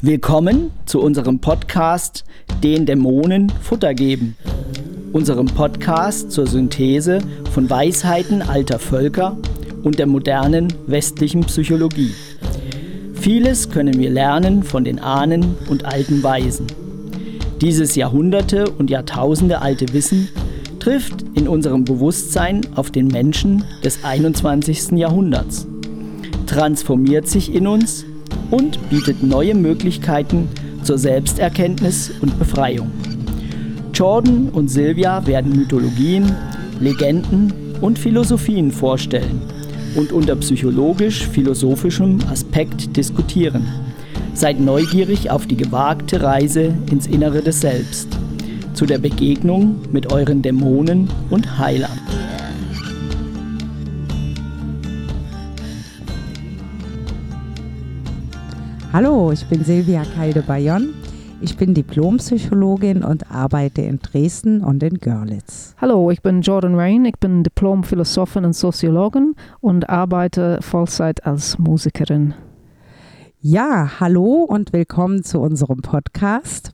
Willkommen zu unserem Podcast Den Dämonen Futter geben. Unserem Podcast zur Synthese von Weisheiten alter Völker und der modernen westlichen Psychologie. Vieles können wir lernen von den Ahnen und alten Weisen. Dieses Jahrhunderte und Jahrtausende alte Wissen trifft in unserem Bewusstsein auf den Menschen des 21. Jahrhunderts, transformiert sich in uns und bietet neue Möglichkeiten zur Selbsterkenntnis und Befreiung. Jordan und Sylvia werden Mythologien, Legenden und Philosophien vorstellen und unter psychologisch-philosophischem Aspekt diskutieren. Seid neugierig auf die gewagte Reise ins Innere des Selbst, zu der Begegnung mit euren Dämonen und Heilern. Hallo, ich bin Silvia Kalde-Bayon. Ich bin Diplompsychologin und arbeite in Dresden und in Görlitz. Hallo, ich bin Jordan Rain. Ich bin Diplom-Philosophin und Soziologin und arbeite Vollzeit als Musikerin. Ja, hallo und willkommen zu unserem Podcast.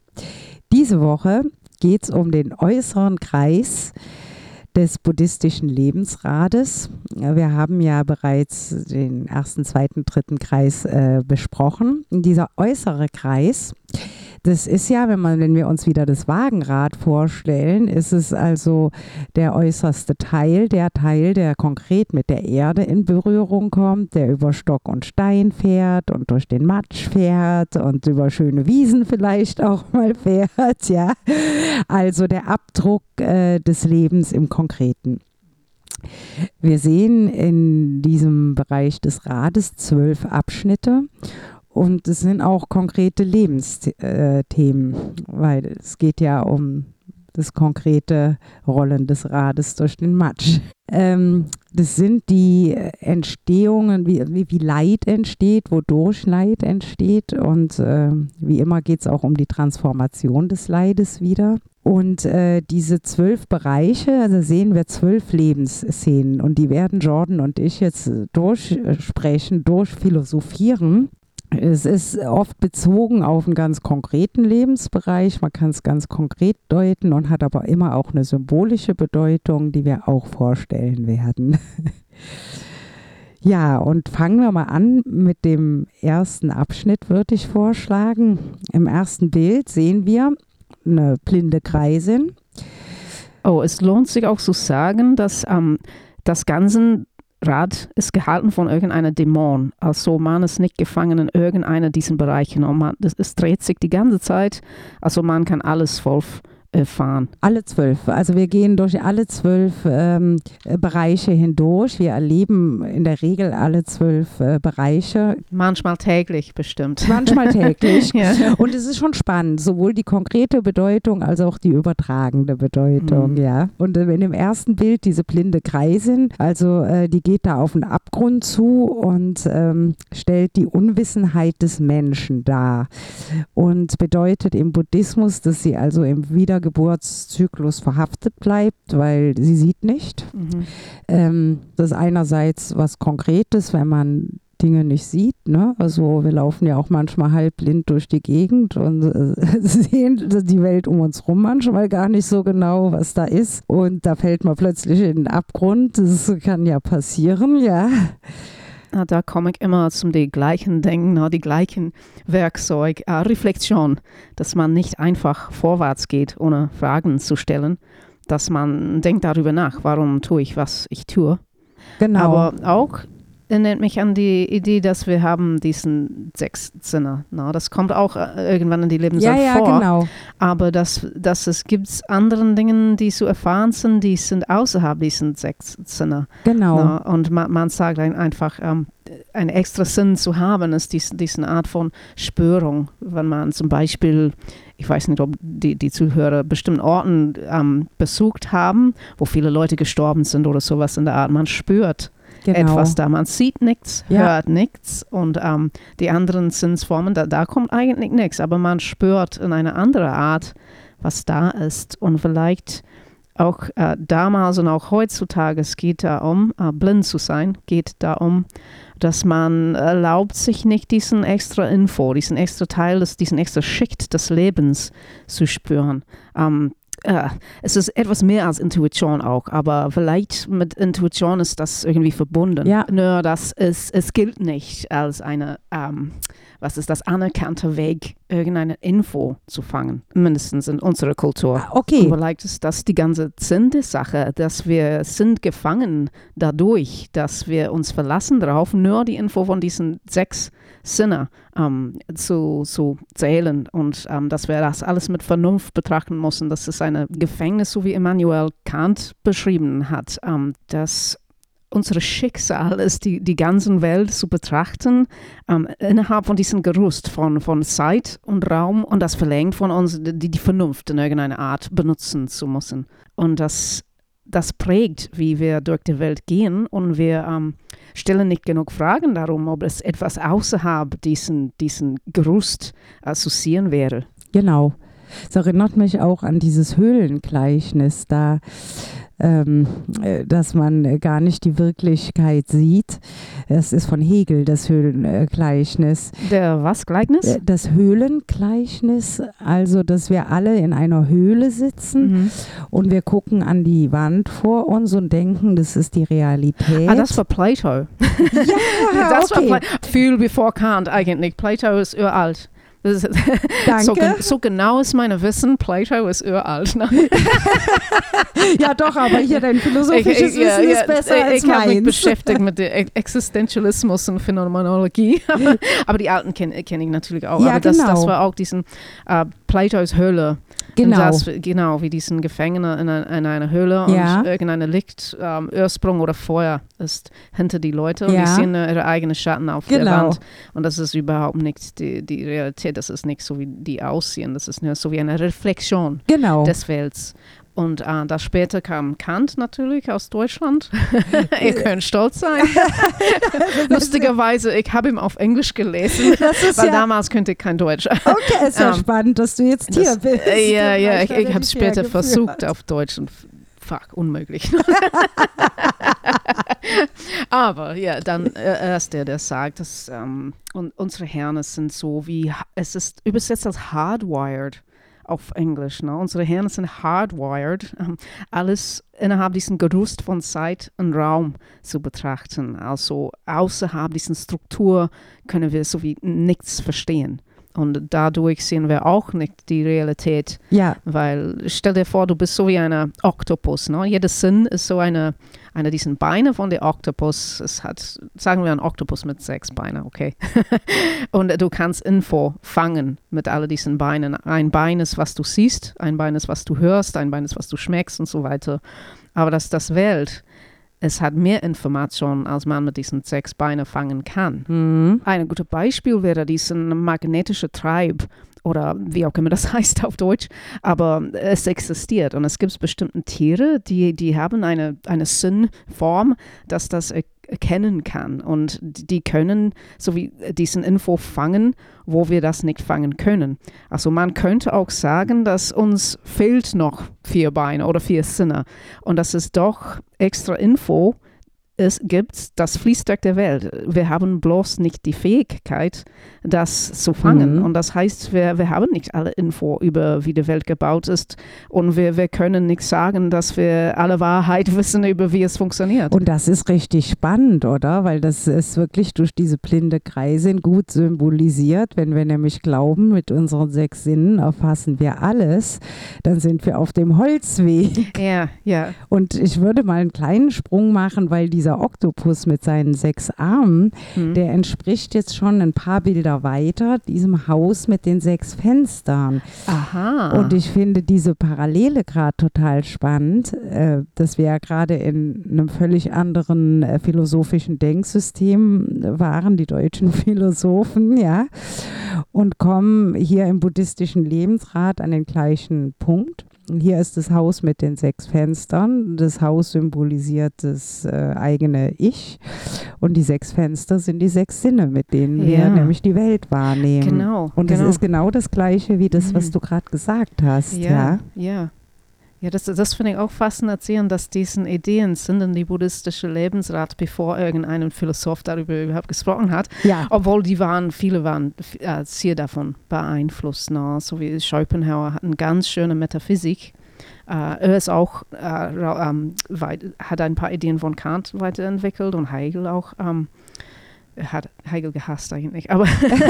Diese Woche geht es um den äußeren Kreis des buddhistischen Lebensrades. Wir haben ja bereits den ersten, zweiten, dritten Kreis äh, besprochen. dieser äußere Kreis das ist ja, wenn man, wenn wir uns wieder das Wagenrad vorstellen, ist es also der äußerste Teil, der Teil, der konkret mit der Erde in Berührung kommt, der über Stock und Stein fährt und durch den Matsch fährt und über schöne Wiesen vielleicht auch mal fährt, ja. Also der Abdruck äh, des Lebens im Konkreten. Wir sehen in diesem Bereich des Rades zwölf Abschnitte und es sind auch konkrete Lebensthemen, weil es geht ja um das konkrete Rollen des Rades durch den Matsch. Ähm, das sind die Entstehungen, wie, wie, Leid entsteht, wodurch Leid entsteht. Und äh, wie immer geht es auch um die Transformation des Leides wieder. Und äh, diese zwölf Bereiche, also sehen wir zwölf Lebensszenen und die werden Jordan und ich jetzt durchsprechen, durchphilosophieren. Es ist oft bezogen auf einen ganz konkreten Lebensbereich. Man kann es ganz konkret deuten und hat aber immer auch eine symbolische Bedeutung, die wir auch vorstellen werden. ja, und fangen wir mal an mit dem ersten Abschnitt, würde ich vorschlagen. Im ersten Bild sehen wir eine blinde Kreisin. Oh, es lohnt sich auch zu sagen, dass ähm, das Ganze Rad ist gehalten von irgendeiner Dämon. Also man ist nicht gefangen in irgendeiner diesen Bereichen. Und man, das, es dreht sich die ganze Zeit. Also man kann alles voll fahren? Alle zwölf. Also wir gehen durch alle zwölf ähm, Bereiche hindurch. Wir erleben in der Regel alle zwölf äh, Bereiche. Manchmal täglich bestimmt. Manchmal täglich. ja. Und es ist schon spannend, sowohl die konkrete Bedeutung als auch die übertragende Bedeutung. Mhm. Ja. Und äh, in dem ersten Bild diese blinde Kreisin, also äh, die geht da auf einen Abgrund zu und ähm, stellt die Unwissenheit des Menschen dar und bedeutet im Buddhismus, dass sie also im Wieder Geburtszyklus verhaftet bleibt, weil sie sieht nicht. Mhm. Ähm, das ist einerseits was Konkretes, wenn man Dinge nicht sieht. Ne? Also wir laufen ja auch manchmal halbblind durch die Gegend und äh, sehen die Welt um uns rum manchmal gar nicht so genau, was da ist. Und da fällt man plötzlich in den Abgrund. Das kann ja passieren, ja. Da komme ich immer zum die gleichen Denken, die gleichen Werkzeug, äh, Reflexion, dass man nicht einfach vorwärts geht, ohne Fragen zu stellen, dass man denkt darüber nach, warum tue ich, was ich tue. Genau. Aber auch erinnert mich an die Idee, dass wir haben diesen sechs Sinne. Na, das kommt auch äh, irgendwann in die Lebenszeit ja, ja, vor. Genau. Aber dass, dass es gibt anderen Dingen, die zu erfahren sind, die sind außerhalb diesen sechs Sinne. Genau. Na, und man, man sagt einfach, ähm, ein extra Sinn zu haben, ist dies, diese Art von Spürung. Wenn man zum Beispiel, ich weiß nicht, ob die, die Zuhörer bestimmten Orten ähm, besucht haben, wo viele Leute gestorben sind oder sowas in der Art, man spürt genau. etwas da. Man sieht nichts, ja. hört nichts und ähm, die anderen Sinnsformen, da, da kommt eigentlich nichts, aber man spürt in einer anderen Art, was da ist und vielleicht auch äh, damals und auch heutzutage, es geht darum, äh, blind zu sein, geht darum, dass man erlaubt sich nicht diesen extra Info, diesen extra Teil, des, diesen extra Schicht des Lebens zu spüren. Ähm, äh, es ist etwas mehr als Intuition auch, aber vielleicht mit Intuition ist das irgendwie verbunden. Ja. Nur, dass es, es gilt nicht als eine, ähm, was ist das, anerkannte Weg, irgendeine Info zu fangen, mindestens in unserer Kultur. Ah, Okay. Vielleicht ist das die ganze Sinn der Sache, dass wir sind gefangen dadurch, dass wir uns verlassen darauf, nur die Info von diesen sechs Sinne ähm, zu, zu zählen und ähm, dass wir das alles mit Vernunft betrachten müssen. Das ist ein Gefängnis, so wie Immanuel Kant beschrieben hat, ähm, dass unser Schicksal ist, die, die ganze Welt zu betrachten, ähm, innerhalb von diesem Gerüst von, von Zeit und Raum und das verlangt von uns, die, die Vernunft in irgendeiner Art benutzen zu müssen. Und das, das prägt, wie wir durch die Welt gehen und wir ähm, stellen nicht genug Fragen darum, ob es etwas außerhalb diesen, diesen Gerüst äh, zu sehen wäre. Genau. Es erinnert mich auch an dieses Höhlengleichnis, da, ähm, äh, dass man äh, gar nicht die Wirklichkeit sieht. Es ist von Hegel, das Höhlengleichnis. Der was, Gleichnis? Äh, Das Höhlengleichnis, also dass wir alle in einer Höhle sitzen Mhm. und wir gucken an die Wand vor uns und denken, das ist die Realität. Ah, das war Plato. ja, das war okay. Pla viel bevor Kant eigentlich. Plato ist uralt. So, Danke. gen so genau ist mein Wissen, Plato ist uralt. Ne? ja, doch, aber hier dein philosophisches Ich- ich- Wissen ja, ist besser ich, als Ich habe mich meins. beschäftigt mit der Ex- Existenzialismus und Phänomenologie. aber die alten kenne kenn ich natürlich auch. Ja, aber das, das genau. war auch diesen äh, Platos Höhle. Genau. Das, genau, wie diesen Gefangene in, ein- in einer Höhle Ja. und irgendeine Licht, ähm, Ursprung oder Feuer ist hinter die Leute und Ja. die sehen ihre eigenen Schatten auf der Genau. Wand. Und das ist überhaupt nicht die, die Realität, das ist nicht so, wie die aussehen, das ist nur so wie eine Reflexion Genau. des Welts. Und äh, da später kam Kant natürlich aus Deutschland. Ihr könnt stolz sein. Lustigerweise, ich habe ihn auf Englisch gelesen, Das weil ja, damals könnte ich kein Deutsch. okay, ist ja Ähm, spannend, dass du jetzt hier Das, bist. äh, ja, ja, ich, ich habe es später versucht auf Deutsch und fuck, unmöglich. Aber ja, dann äh, ist der, der sagt, dass ähm, un unsere Hirne sind so wie, es ist übersetzt als hardwired auf Englisch. Ne? Unsere Hirne sind hardwired, ähm, alles innerhalb diesen Gerüst von Zeit und Raum zu betrachten. Also außerhalb dieser Struktur können wir so wie nichts verstehen. Und dadurch sehen wir auch nicht die Realität, Ja, weil stell dir vor, du bist so wie ein Oktopus. Ne? Jeder Sinn ist so eine, eine dieser Beine von der Oktopus. Es hat, sagen wir, ein Oktopus mit sechs Beinen, okay? Und du kannst Info fangen mit all diesen Beinen. Ein Bein ist, was du siehst, ein Bein ist, was du hörst, ein Bein ist, was du schmeckst und so weiter. Aber dass das Welt, es hat mehr Informationen, als man mit diesen sechs Beinen fangen kann. mhm. Ein gutes Beispiel wäre diesen magnetische Treib oder wie auch immer das heißt auf Deutsch, aber es existiert und es gibt bestimmte Tiere, die, die haben eine, eine Sinnform, dass das erkennen kann und die können so wie diesen Info fangen, wo wir das nicht fangen können. Also man könnte auch sagen, dass uns fehlt noch vier Beine oder vier Sinne und dass es doch extra Info es gibt, das fließt durch der Welt. Wir haben bloß nicht die Fähigkeit, das zu fangen. Mhm. Und das heißt, wir, wir haben nicht alle Info über, wie die Welt gebaut ist. Und wir, wir können nicht sagen, dass wir alle Wahrheit wissen über, wie es funktioniert. Und das ist richtig spannend, oder? Weil das ist wirklich durch diese blinde Kreisin gut symbolisiert. Wenn wir nämlich glauben, mit unseren sechs Sinnen erfassen wir alles, dann sind wir auf dem Holzweg. ja, ja. Und ich würde mal einen kleinen Sprung machen, weil dieser Oktopus mit seinen sechs Armen, Hm. der entspricht jetzt schon ein paar Bilder weiter diesem Haus mit den sechs Fenstern. Aha. Und ich finde diese Parallele gerade total spannend, äh, dass wir ja gerade in einem völlig anderen äh, philosophischen Denksystem waren, die deutschen Philosophen, ja, und kommen hier im buddhistischen Lebensrat an den gleichen Punkt. Hier ist das Haus mit den sechs Fenstern. Das Haus symbolisiert das äh, eigene Ich. Und die sechs Fenster sind die sechs Sinne, mit denen wir Ja. nämlich die Welt wahrnehmen. genau. Und genau. das ist genau das Gleiche wie das, was Mhm. du gerade gesagt hast. Ja. ja, ja. Ja, das, das finde ich auch faszinierend, dass diese Ideen sind in die buddhistische Lebensrat, bevor irgendein Philosoph darüber überhaupt gesprochen hat. Ja. Obwohl die waren, viele waren äh, sehr davon beeinflusst. Ne? So wie Schopenhauer hat eine ganz schöne Metaphysik. Äh, er ist auch, äh, ähm, weit, hat ein paar Ideen von Kant weiterentwickelt und Hegel auch. Ähm, hat Hegel gehasst eigentlich, aber,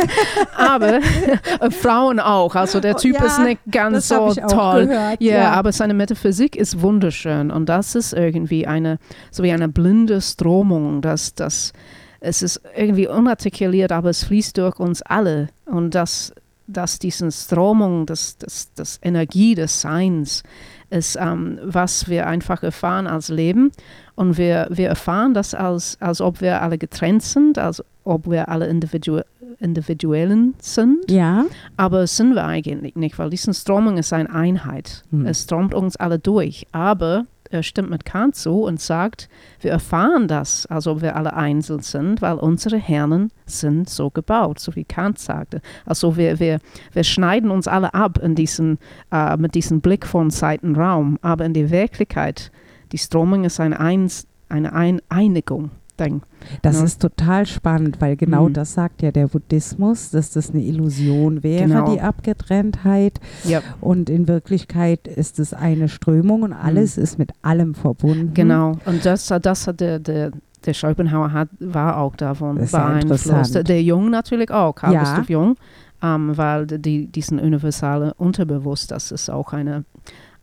aber äh, Frauen auch. Also der Typ ja, ist nicht ganz so toll. Gehört, ja, ja, aber seine Metaphysik ist wunderschön und das ist irgendwie eine, so wie eine blinde Stromung, dass das es ist irgendwie unartikuliert, aber es fließt durch uns alle und dass, dass diese Stromung, das, das, das Energie des Seins ist, ähm, was wir einfach erfahren als Leben und wir, wir erfahren das, als, als ob wir alle getrennt sind, als ob wir alle Individu Individuellen sind. Ja. Aber sind wir eigentlich nicht, weil diese Stromung ist eine Einheit. Hm. Es stromt uns alle durch. Aber er stimmt mit Kant zu und sagt, wir erfahren das, als ob wir alle einzeln sind, weil unsere Hirnen sind so gebaut, so wie Kant sagte. Also wir, wir, wir schneiden uns alle ab in diesen, äh, mit diesem Blick von Zeit und Raum. Aber in der Wirklichkeit die Stromung ist eine, Eins, eine Ein Einigung. Ding. Das Ja. ist total spannend, weil genau Mhm. das sagt ja der Buddhismus, dass das eine Illusion wäre, Genau. die Abgetrenntheit. Ja, Und in Wirklichkeit ist es eine Strömung und alles ist mit allem verbunden. Mhm. genau. Und das, das hat der, der, der Schopenhauer hat, war auch davon Das ist ja beeinflusst. interessant. Der Jung natürlich auch, Carl Ja. Gustav Jung, ähm, weil die, diesen universale Unterbewusst, das ist auch eine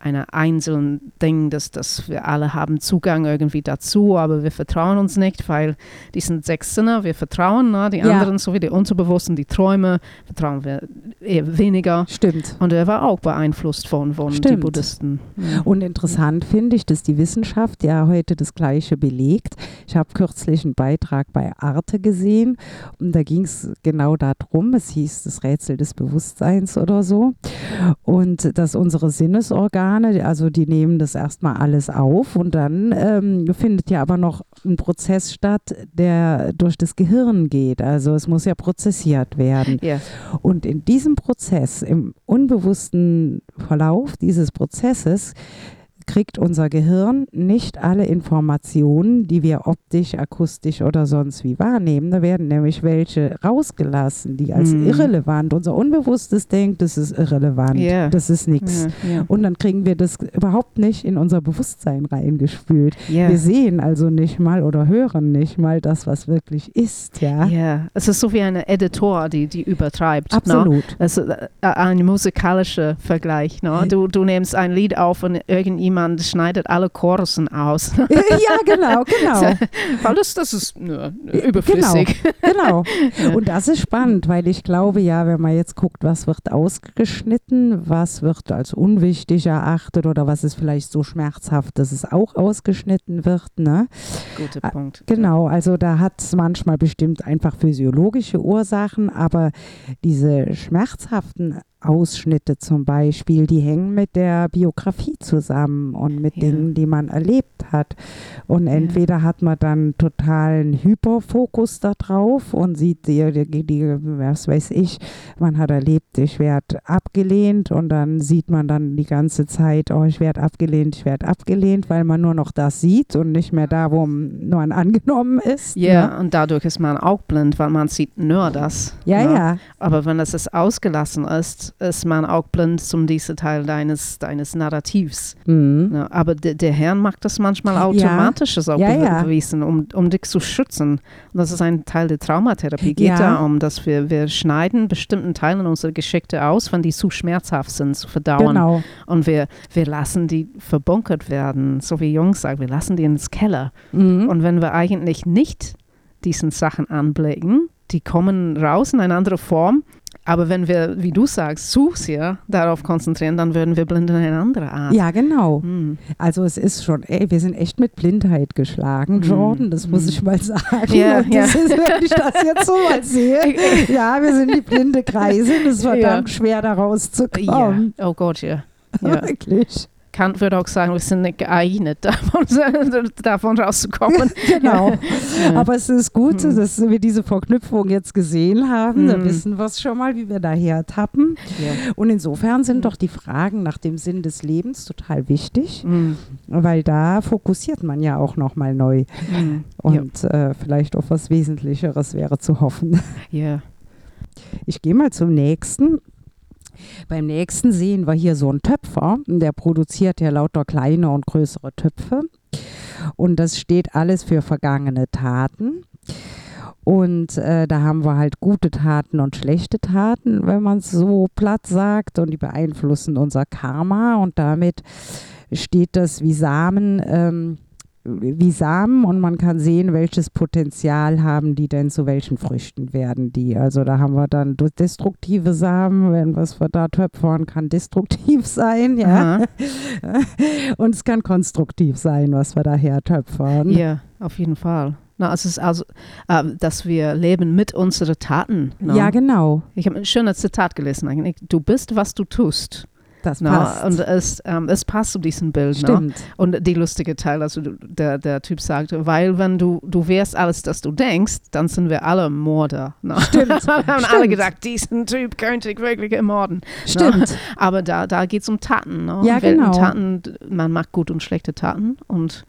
eine einzelne Ding, dass, dass wir alle haben Zugang irgendwie dazu, aber wir vertrauen uns nicht, weil die sind sechs Sinne, wir vertrauen, ne? die Ja. anderen, so wie die Unterbewussten, die Träume, vertrauen wir eher weniger. Stimmt. Und er war auch beeinflusst von, von den. Buddhisten. Ja. Und interessant finde ich, dass die Wissenschaft ja heute das Gleiche belegt. Ich habe kürzlich einen Beitrag bei Arte gesehen und da ging es genau darum, es hieß das Rätsel des Bewusstseins oder so. Und dass unsere Sinnesorgane, also die nehmen das erstmal alles auf und dann ähm, findet ja aber noch ein Prozess statt, der durch das Gehirn geht. Also es muss ja prozessiert werden. Ja. Und in diesem Prozess, im unbewussten Verlauf dieses Prozesses, kriegt unser Gehirn nicht alle Informationen, die wir optisch, akustisch oder sonst wie wahrnehmen. Da werden nämlich welche rausgelassen, die als Mhm. irrelevant, unser Unbewusstes denkt, das ist irrelevant, Ja. das ist nichts. Ja, ja. Und dann kriegen wir das überhaupt nicht in unser Bewusstsein reingespült. Wir sehen also nicht mal oder hören nicht mal das, was wirklich ist. Ja, Ja, es ist so wie eine Editor, die, die übertreibt. Ne? absolut. Es ist äh, ein musikalischer Vergleich. Ne? Du, du nimmst ein Lied auf und irgendjemand schneidet alle Chorusen aus. ja, genau, genau. Weil das, das ist nö, überflüssig. Genau. Ja. Und das ist spannend, weil ich glaube, ja, wenn man jetzt guckt, was wird ausgeschnitten, was wird als unwichtig erachtet oder was ist vielleicht so schmerzhaft, dass es auch ausgeschnitten wird. Ne? Guter Ah, Punkt. Genau, also da hat es manchmal bestimmt einfach physiologische Ursachen, aber diese schmerzhaften Ausschnitte zum Beispiel, die hängen mit der Biografie zusammen und mit Ja. Dingen, die man erlebt hat. Und entweder hat man dann totalen Hyperfokus da drauf und sieht die, die, die, was weiß ich, man hat erlebt, ich werde abgelehnt und dann sieht man dann die ganze Zeit, oh, ich werde abgelehnt, ich werde abgelehnt, weil man nur noch das sieht und nicht mehr da, wo man angenommen ist. Ja, ne? und dadurch ist man auch blind, weil man sieht nur das. Ja, ne? ja, Aber wenn ist ausgelassen ist, ist man auch blind zum diesen Teil deines, deines Narrativs. Mhm. Ne? Aber de, der Herr macht das manchmal automatisch, ist auch Ja, bew- ja. bewiesen, um, um dich zu schützen. Und das ist ein Teil der Traumatherapie. Geht Ja. darum, dass wir, wir schneiden bestimmten Teilen unserer Geschichte aus, wenn die zu schmerzhaft sind zu verdauen. genau. Und wir, wir lassen die verbunkert werden, so wie Jungs sagen, wir lassen die ins Keller. Mhm. Und wenn wir eigentlich nicht diesen Sachen anblicken, die kommen raus in eine andere Form. Aber wenn wir, wie du sagst, zu sehr darauf konzentrieren, dann würden wir blind in eine andere Art. Ja, genau. Hm. Also es ist schon, ey, wir sind echt mit Blindheit geschlagen, Mhm. Jordan, das muss Mhm. ich mal sagen. Ja, Und ja. das ist, wenn ich das jetzt so mal sehe, ja, wir sind die blinde Kreise, das ist verdammt schwer da Ja. rauszukommen. Oh Gott, ja. ja. Wirklich. Kant würde auch sagen, wir sind nicht geeignet, davon, davon rauszukommen. genau. Ja. Aber es ist gut, Hm. dass wir diese Verknüpfung jetzt gesehen haben. Da Hm. wissen wir es schon mal, wie wir daher tappen. Ja. Und insofern sind Hm. doch die Fragen nach dem Sinn des Lebens total wichtig, Mm, weil da fokussiert man ja auch nochmal neu. mm, Und äh, vielleicht auf was Wesentlicheres wäre zu hoffen. ja. Ich gehe mal zum nächsten. Beim nächsten sehen wir hier so einen Töpfer, der produziert ja lauter kleine und größere Töpfe. Und das steht alles für vergangene Taten. Und äh, da haben wir halt gute Taten und schlechte Taten, wenn man es so platt sagt. Und die beeinflussen unser Karma. Und damit steht das wie Samen, ähm, wie Samen. Und man kann sehen, welches Potenzial haben die denn zu welchen Früchten werden die. Also da haben wir dann destruktive Samen. Wenn was wir da töpfern, kann destruktiv sein. Ja. Aha. Und es kann konstruktiv sein, was wir daher töpfern. Ja, auf jeden Fall. Na, es ist also, äh, dass wir leben mit unseren Taten. ne? Ja, genau. Ich habe ein schönes Zitat gelesen eigentlich. Du bist, was du tust. Das Na, passt. Und es, ähm, es passt zu diesem Bild. Ne? Stimmt. Und die lustige Teil, also der, der Typ sagte, weil wenn du, du wärst alles, das du denkst, dann sind wir alle Mörder. Ne? Stimmt. Wir haben alle Stimmt. gedacht, diesen Typ könnte ich wirklich ermorden. Stimmt. Aber da, da geht es um Taten. Ne? Ja, Welchen genau. Taten, man macht gute und schlechte Taten und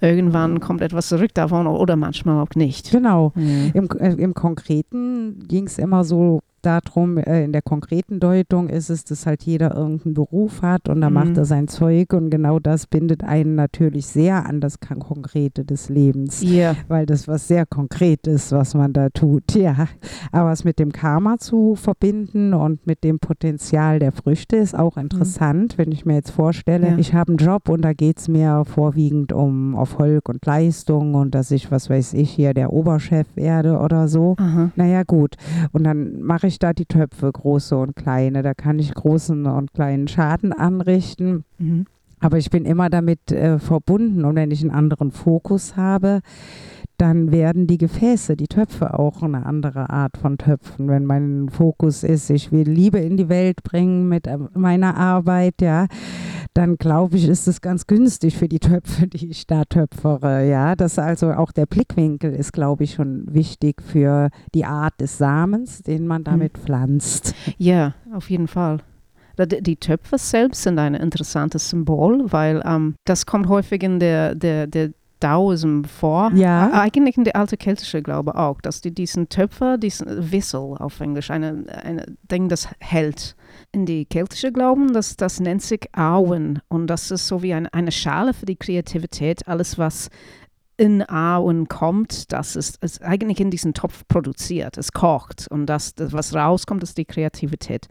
irgendwann kommt etwas zurück davon oder manchmal auch nicht. Genau. Ja. Im, äh, Im Konkreten ging es immer so darum, äh, in der konkreten Deutung ist es, dass halt jeder irgendeinen Beruf hat und da Mhm. macht er sein Zeug und genau das bindet einen natürlich sehr an das Kon- Konkrete des Lebens, Ja. weil das was sehr konkret ist, was man da tut. Ja, aber es mit dem Karma zu verbinden und mit dem Potenzial der Früchte ist auch interessant, wenn ich mir jetzt vorstelle, Ja. ich habe einen Job und da geht es mir vorwiegend um Erfolg und Leistung und dass ich, was weiß ich, hier der Oberchef werde oder so. Aha. Naja, gut. Und dann mache ich da die Töpfe, große und kleine. Da kann ich großen und kleinen Schaden anrichten. Mhm. Aber ich bin immer damit äh, verbunden. Und wenn ich einen anderen Fokus habe, dann werden die Gefäße, die Töpfe auch eine andere Art von Töpfen. Wenn mein Fokus ist, ich will Liebe in die Welt bringen mit äh, meiner Arbeit, ja, dann glaube ich, ist es ganz günstig für die Töpfe, die ich da töpfere. Ja, das also auch der Blickwinkel ist, glaube ich, schon wichtig für die Art des Samens, den man damit pflanzt. Ja, auf jeden Fall. Die Töpfe selbst sind ein interessantes Symbol, weil ähm, das kommt häufig in der, der, der Daoism vor. Ja. Eigentlich in der alte keltische Glaube auch, dass die diesen Töpfer, diesen Wissel auf Englisch, eine, eine Ding, das hält. In die keltische Glauben, das, das nennt sich Auen und das ist so wie eine, eine Schale für die Kreativität. Alles, was in Auen kommt, das ist, ist eigentlich in diesen Topf produziert. Es kocht und das, das was rauskommt, ist die Kreativität.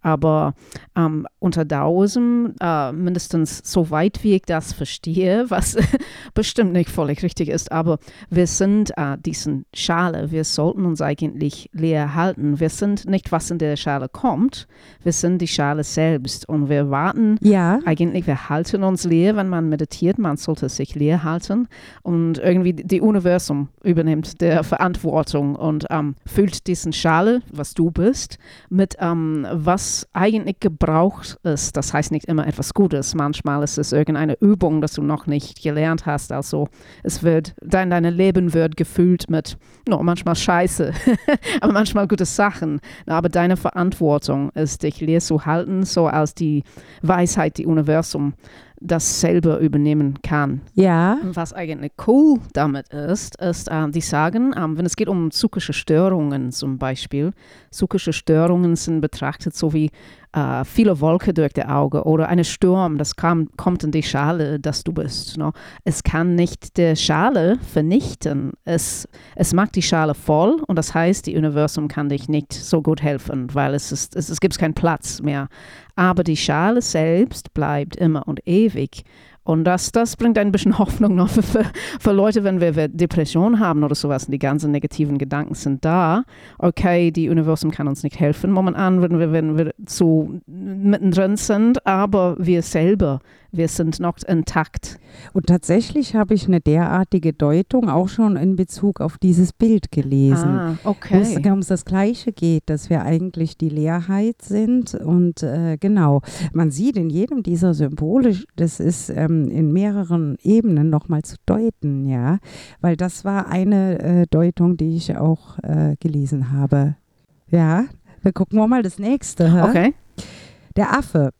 Aber ähm, unter Daoism, äh, mindestens so weit wie ich das verstehe, was bestimmt nicht völlig richtig ist, aber wir sind äh, diesen Schale, wir sollten uns eigentlich leer halten. Wir sind nicht, was in der Schale kommt, wir sind die Schale selbst und wir warten Ja. eigentlich, wir halten uns leer, wenn man meditiert, man sollte sich leer halten und irgendwie die Universum übernimmt der Verantwortung und ähm, füllt diesen Schale, was du bist, mit ähm, was eigentlich gebraucht ist. Das heißt nicht immer etwas Gutes. Manchmal ist es irgendeine Übung, das du noch nicht gelernt hast. Also es wird, dein, dein Leben wird gefüllt mit, no, manchmal Scheiße, aber manchmal gute Sachen. Aber deine Verantwortung ist, dich leer zu halten, so als die Weisheit, die Universum das selber übernehmen kann. Ja. Was eigentlich cool damit ist, ist, äh, die sagen, ähm, wenn es geht um psychische Störungen zum Beispiel, psychische Störungen sind betrachtet so wie äh, viele Wolke durch die Auge oder eine Sturm, das kam, kommt in die Schale, dass du bist. No? Es kann nicht die Schale vernichten. Es, es macht die Schale voll und das heißt, die Universum kann dich nicht so gut helfen, weil es, ist, es, es gibt keinen Platz mehr. Aber die Schale selbst bleibt immer und ewig. Und das, das bringt ein bisschen Hoffnung noch für, für, für Leute, wenn wir, wir Depression haben oder sowas und die ganzen negativen Gedanken sind da. Okay, die Universum kann uns nicht helfen. Momentan, wenn wir, wenn wir zu mittendrin sind, aber wir selber, wir sind noch intakt. Und tatsächlich habe ich eine derartige Deutung auch schon in Bezug auf dieses Bild gelesen. Ah, okay. Wo es um das Gleiche geht, dass wir eigentlich die Leerheit sind. Und äh, genau, man sieht in jedem dieser Symbole, das ist ähm, in mehreren Ebenen nochmal zu deuten, ja. Weil das war eine äh, Deutung, die ich auch äh, gelesen habe. Ja, wir gucken wir mal das nächste. hä? Okay. Der Affe.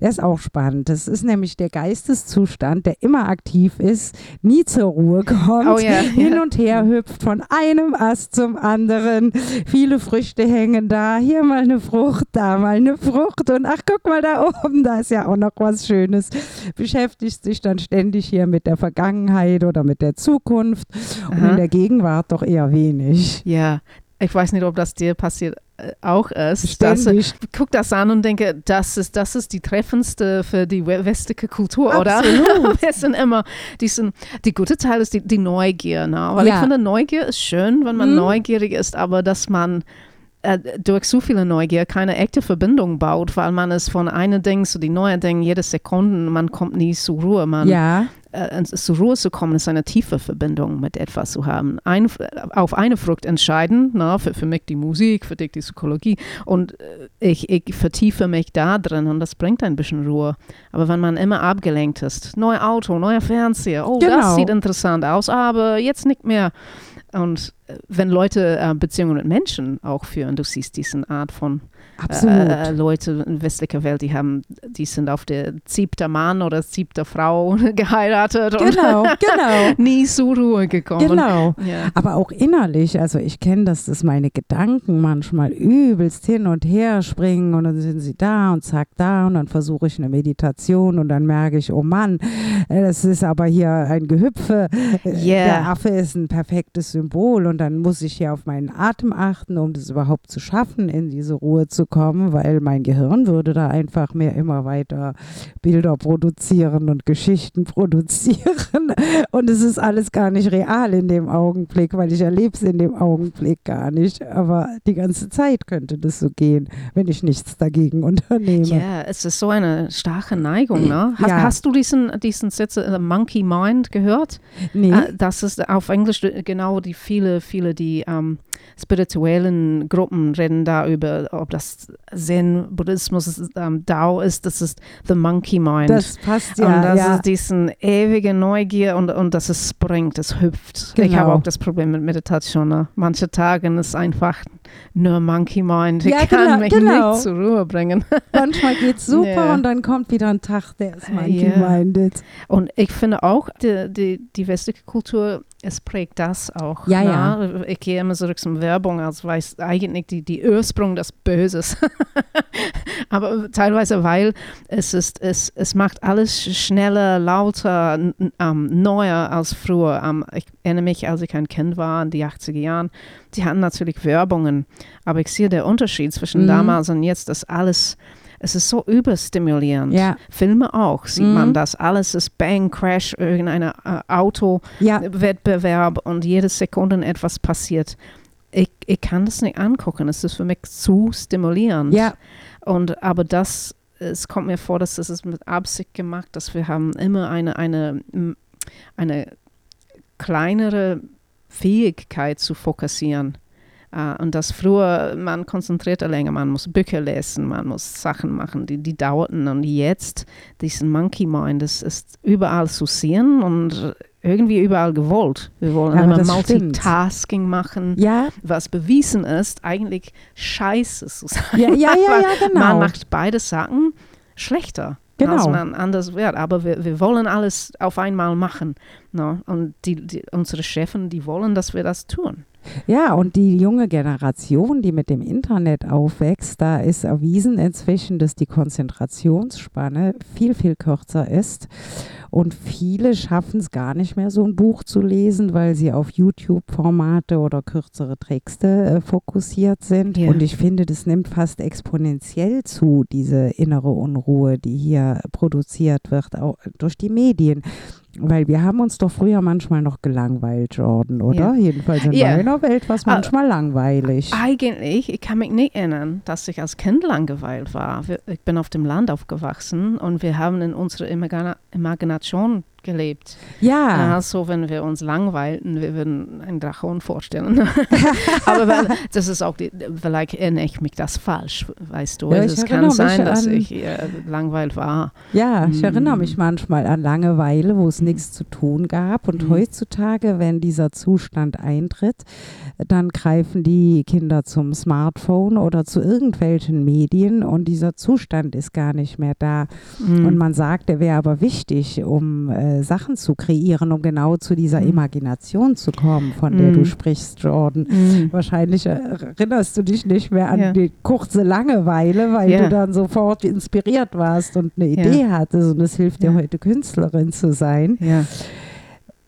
Der ist auch spannend. Das ist nämlich der Geisteszustand, der immer aktiv ist, nie zur Ruhe kommt, Oh ja, hin ja. und her hüpft von einem Ast zum anderen. Viele Früchte hängen da. Hier mal eine Frucht, da mal eine Frucht. Und ach, guck mal da oben, da ist ja auch noch was Schönes. Beschäftigt sich dann ständig hier mit der Vergangenheit oder mit der Zukunft. Und Aha. in der Gegenwart doch eher wenig. Ja, ich weiß nicht, ob das dir passiert auch ist. Dass, äh, Ständig. guck das an und denke, das ist, das ist die treffendste für die we- westliche Kultur, Absolut. oder? Wir sind immer, die, sind, die gute Teil ist die, die Neugier. Ne? Weil Ja. ich finde, Neugier ist schön, wenn man Mhm. neugierig ist, aber dass man äh, durch so viele Neugier keine echte Verbindung baut, weil man ist von einem Ding zu die neue Ding, jede Sekunde, man kommt nie zur Ruhe. Man, Ja, äh, zur Ruhe zu kommen, ist eine tiefe Verbindung mit etwas zu haben. Ein, auf eine Frucht entscheiden, na, für, für mich die Musik, für dich die Psychologie und äh, ich, ich vertiefe mich da drin und das bringt ein bisschen Ruhe. Aber wenn man immer abgelenkt ist, neues Auto, neuer Fernseher, oh, Genau. das sieht interessant aus, aber jetzt nicht mehr. Und äh, wenn Leute äh, Beziehungen mit Menschen auch führen, du siehst diese Art von absolut. äh, Leute in westlicher Welt, die haben, die sind auf der siebter Mann oder siebter Frau geheiratet und genau, genau. nie zur Ruhe gekommen. Genau. Ja. Aber auch innerlich, also ich kenne das, dass meine Gedanken manchmal übelst hin und her springen und dann sind sie da und zack da und dann versuche ich eine Meditation und dann merke ich, oh Mann, äh, das ist aber hier ein Gehüpfe. Äh, Yeah. Der Affe ist ein perfektes Symbol und dann muss ich hier auf meinen Atem achten, um das überhaupt zu schaffen, in diese Ruhe zu kommen, weil mein Gehirn würde da einfach mehr immer weiter Bilder produzieren und Geschichten produzieren. Und es ist alles gar nicht real in dem Augenblick, weil ich erlebe es in dem Augenblick gar nicht. Aber die ganze Zeit könnte das so gehen, wenn ich nichts dagegen unternehme. Ja, es ist so eine starke Neigung. Ne? Hast, Ja. hast du diesen, diesen Satz, äh, Monkey Mind, gehört? Nee? Äh, das ist auf Englisch äh, genau die viele, viele, die ähm, spirituellen Gruppen reden da über, ob das Zen, Buddhismus, ähm, Dao ist, das ist the Monkey Mind. das passt und ja. das ja. ist diesen ewige Neugier und, und dass es springt, es hüpft. Ich Genau. habe auch das Problem mit Meditation. Ne? Manche Tage ist einfach nur Monkey Mind. Ich Ja, kann genau, mich genau. nicht zur Ruhe bringen. Manchmal geht's super Ja. und dann kommt wieder ein Tag, der ist monkey Ja. minded. Und ich finde auch, die, die, die westliche Kultur, es prägt das auch. Ja, ne? Ich gehe immer zurück zum Werbung, als weiß eigentlich die, die Ursprung des Böses. Aber teilweise, weil es ist, es, es macht alles schneller, lauter, ähm, neuer als früher. Ähm, ich erinnere mich, als ich ein Kind war in die 80er Jahren, die hatten natürlich Werbungen, aber ich sehe den Unterschied zwischen Mhm. damals und jetzt, dass alles, es ist so überstimulierend. Ja, Filme auch, sieht Mhm. man das. Alles ist Bang, Crash, irgendein äh, Autowettbewerb ja, und jede Sekunde etwas passiert. Ich, ich kann das nicht angucken. Es ist für mich zu stimulierend. ja, Und, aber das, es kommt mir vor, dass das ist mit Absicht gemacht, dass wir haben immer eine, eine, eine kleinere Fähigkeit zu fokussieren. Äh, und das früher, man konzentrierte länger, man muss Bücher lesen, man muss Sachen machen, die, die dauerten. Und jetzt, diesen Monkey Mind, das ist überall zu sehen und irgendwie überall gewollt. Wir wollen Ja, immer das stimmt. Multitasking machen, ja, was bewiesen ist, eigentlich scheiße zu sein. ja, ja, ja, ja, genau. Man macht beide Sachen schlechter, als Genau. man anders wird. Aber wir, wir wollen alles auf einmal machen. No? Und die, die, unsere Chefin, die wollen, dass wir das tun. Ja, und die junge Generation, die mit dem Internet aufwächst, da ist erwiesen inzwischen, dass die Konzentrationsspanne viel, viel kürzer ist. Und viele schaffen es gar nicht mehr, so ein Buch zu lesen, weil sie auf YouTube-Formate oder kürzere Texte äh, fokussiert sind. Ja. Und ich finde, das nimmt fast exponentiell zu, diese innere Unruhe, die hier produziert wird, auch durch die Medien. Weil wir haben uns doch früher manchmal noch gelangweilt, Jordan, oder? Ja. Jedenfalls in Ja. meiner Welt war es Ah, manchmal langweilig. Eigentlich, ich kann mich nicht erinnern, dass ich als Kind langweilt war. Ich bin auf dem Land aufgewachsen und wir haben in unserer Imagina Imagination gelebt. Ja, Also wenn wir uns langweilten, wir würden einen Dracon vorstellen. Aber weil, das ist auch, die, vielleicht erinnere ich mich das falsch, weißt du. Ja, Also es kann erinnere sein, dass ich äh, langweilt war. ja, ich erinnere Mm. mich manchmal an Langeweile, wo es nichts zu tun gab. Und Mhm. heutzutage, wenn dieser Zustand eintritt, dann greifen die Kinder zum Smartphone oder zu irgendwelchen Medien und dieser Zustand ist gar nicht mehr da. Mhm. Und man sagt, der wäre aber wichtig, um äh, Sachen zu kreieren, um genau zu dieser Mhm. Imagination zu kommen, von der du Mhm. sprichst, Jordan. Mhm. Wahrscheinlich erinnerst du dich nicht mehr an Ja. die kurze Langeweile, weil Ja. du dann sofort inspiriert warst und eine Ja. Idee hattest. Und es hilft dir Ja. heute, Künstlerin zu sein. Ja.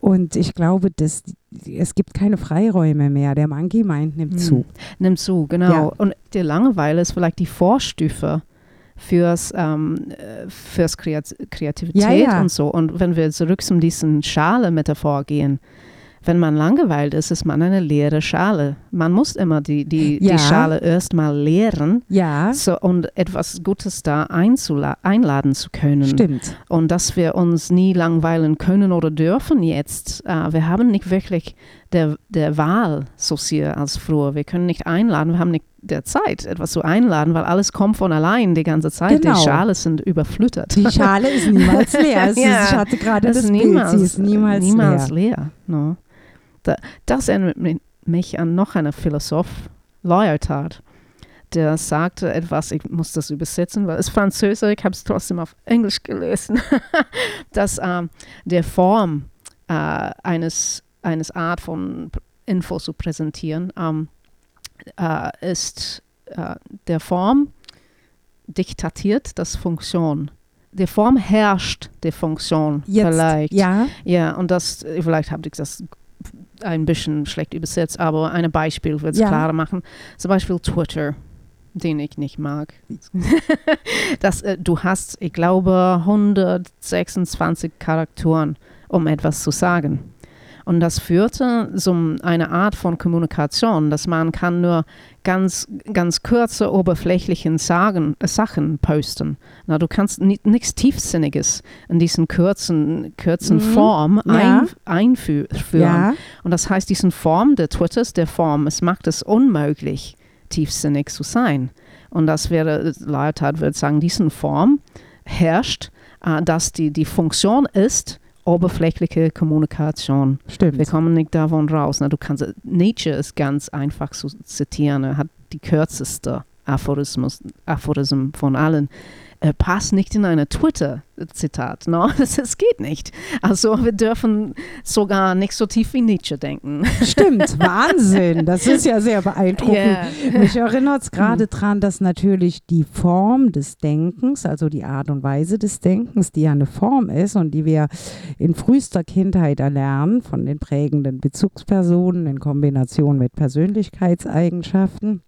Und ich glaube, dass es gibt keine Freiräume mehr. Der Monkey Mind nimmt zu. Nimmt zu, genau. Ja. Und die Langeweile ist vielleicht die Vorstufe fürs, ähm, äh, fürs Kreat Kreativität Ja, ja. und so. Und wenn wir zurück zu diesen Schale-Metaphor gehen, wenn man langweilt ist, ist man eine leere Schale. Man muss immer die, die, Ja. die Schale erstmal leeren Ja, so, und etwas Gutes da einladen zu können. stimmt. Und dass wir uns nie langweilen können oder dürfen jetzt. Äh, wir haben nicht wirklich der, der Wahl so sehr als früher. Wir können nicht einladen, wir haben nicht der Zeit, etwas zu einladen, weil alles kommt von allein die ganze Zeit. Genau. Die Schale sind überflüttet. Die Schale ist niemals leer. Es Ja. ist, ich hatte gerade das, ist Bild. Sie ist niemals, niemals leer. leer. no. Da, das erinnert mi- mich an noch einen Philosoph, Lyotard, der sagte etwas, ich muss das übersetzen, weil es ist Französisch, ich habe es trotzdem auf Englisch gelesen, dass ähm, der Form äh, eines, eines Art von Info zu präsentieren ähm, äh, ist äh, der Form diktatiert das Funktion. Die Form herrscht die Funktion Jetzt, vielleicht. ja, Ja, und das, vielleicht habe ich das ein bisschen schlecht übersetzt, aber ein Beispiel wird es Ja. klarer machen. Zum Beispiel Twitter, den ich nicht mag. das, äh, du hast, ich glaube, 126 Charakteren, um etwas zu sagen. Und das führte zu einer Art von Kommunikation, dass man kann nur ganz, ganz kurze, oberflächlichen Sagen, äh, Sachen posten. Na, du kannst ni nichts Tiefsinniges in diesen kurzen, kurzen Mhm. Form Ja. ein, einführen. ja, Und das heißt, diesen Form der Twitters, der Form, es macht es unmöglich, tiefsinnig zu sein. Und das wäre, Leutard würde sagen, diesen Form herrscht, äh, dass die, die Funktion ist, oberflächliche Kommunikation. stimmt. Wir kommen nicht davon raus. Na, du kannst, Nietzsche ist ganz einfach zu zitieren. Er hat die kürzeste Aphorismus, Aphorism von allen. Er passt nicht in eine Twitter-Zitat. No? Das, das geht nicht. Also wir dürfen sogar nicht so tief wie Nietzsche denken. Stimmt, Wahnsinn. Das ist ja sehr beeindruckend. Yeah. Mich erinnert es Hm. gerade dran, dass natürlich die Form des Denkens, also die Art und Weise des Denkens, die ja eine Form ist und die wir in frühester Kindheit erlernen von den prägenden Bezugspersonen in Kombination mit Persönlichkeitseigenschaften.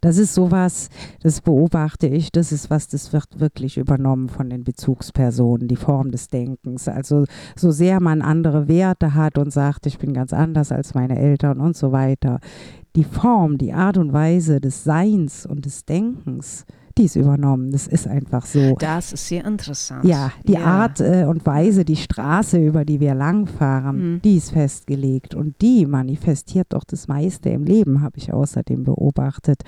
Das ist sowas, das beobachte ich, das ist was, das wird wirklich übernommen von den Bezugspersonen, die Form des Denkens. Also so sehr man andere Werte hat und sagt, ich bin ganz anders als meine Eltern und so weiter, die Form, die Art und Weise des Seins und des Denkens, ist übernommen. Das ist einfach so. Das ist sehr interessant. Ja, die Ja. Art äh, und Weise, die Straße, über die wir langfahren, Mhm. die ist festgelegt. Und die manifestiert doch das meiste im Leben, habe ich außerdem beobachtet.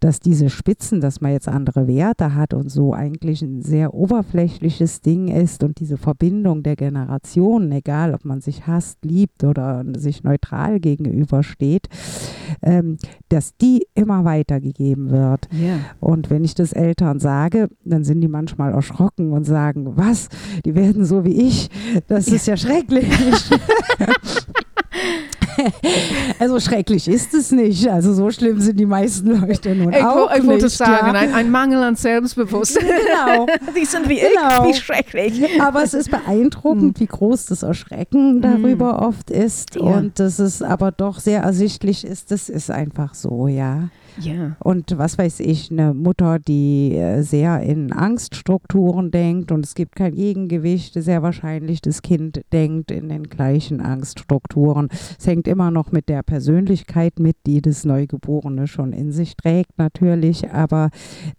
Dass diese Spitzen, dass man jetzt andere Werte hat und so eigentlich ein sehr oberflächliches Ding ist und diese Verbindung der Generationen, egal ob man sich hasst, liebt oder sich neutral gegenübersteht, ähm, dass die immer weitergegeben wird. Ja. Und wenn ich das Eltern sage, dann sind die manchmal erschrocken und sagen, was, die werden so wie ich, das ist ja schrecklich. also schrecklich ist es nicht. Also so schlimm sind die meisten Leute nun Ich, auch ich wollte nicht. sagen, ja. ein, ein Mangel an Selbstbewusstsein. Genau. Die sind wie Genau. ich, wie schrecklich. Aber es ist beeindruckend, wie groß das Erschrecken darüber oft ist Ja. und dass es aber doch sehr ersichtlich ist, das ist einfach so, ja. Ja. Und was weiß ich, eine Mutter, die äh, sehr in Angststrukturen denkt und es gibt kein Gegengewicht, sehr wahrscheinlich das Kind denkt in den gleichen Angststrukturen. Es hängt immer noch mit der Persönlichkeit mit, die das Neugeborene schon in sich trägt, natürlich, aber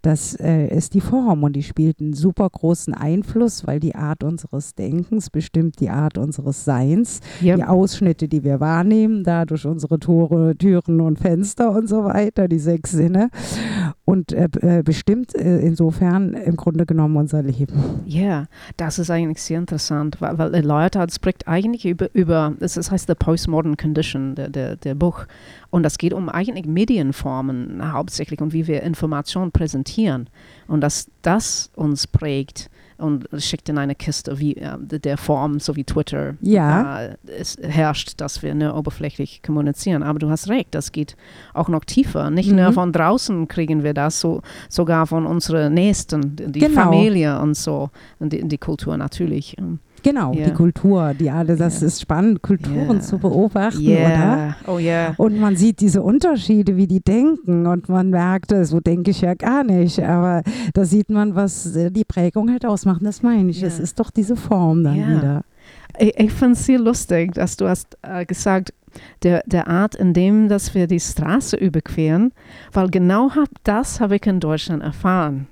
das äh, ist die Form und die spielt einen super großen Einfluss, weil die Art unseres Denkens bestimmt die Art unseres Seins, Ja. die Ausschnitte, die wir wahrnehmen, da durch unsere Tore, Türen und Fenster und so weiter, die sechs Sinne und äh, bestimmt äh, insofern im Grunde genommen unser Leben. Ja, das ist eigentlich sehr interessant, weil, weil Leute spricht eigentlich über, über das heißt The Postmodern Condition, der, der, der Buch. Und das geht um eigentlich Medienformen hauptsächlich und wie wir Informationen präsentieren. Und dass das uns prägt und schickt in eine Kiste wie äh, der Form, so wie Twitter. Ja. Äh, es herrscht, dass wir nur oberflächlich kommunizieren. Aber du hast recht, das geht auch noch tiefer. Nicht nur Mhm. von draußen kriegen wir das, so, sogar von unseren Nächsten, die Genau. Familie und so. Und die, die Kultur natürlich. Genau, Ja. die Kultur, die alle, das Ja. ist spannend, Kulturen Ja. zu beobachten, oder? Yeah. Oh ja. Und man sieht diese Unterschiede, wie die denken und man merkt, äh, so denke ich ja gar nicht, aber da sieht man, was äh, die Prägung halt ausmacht. Das meine ich, es ist doch diese Form dann wieder. Ich, ich finde es sehr lustig, dass du hast äh, gesagt, der, der Art, in dem dass wir die Straße überqueren, weil genau hab, das habe ich in Deutschland erfahren.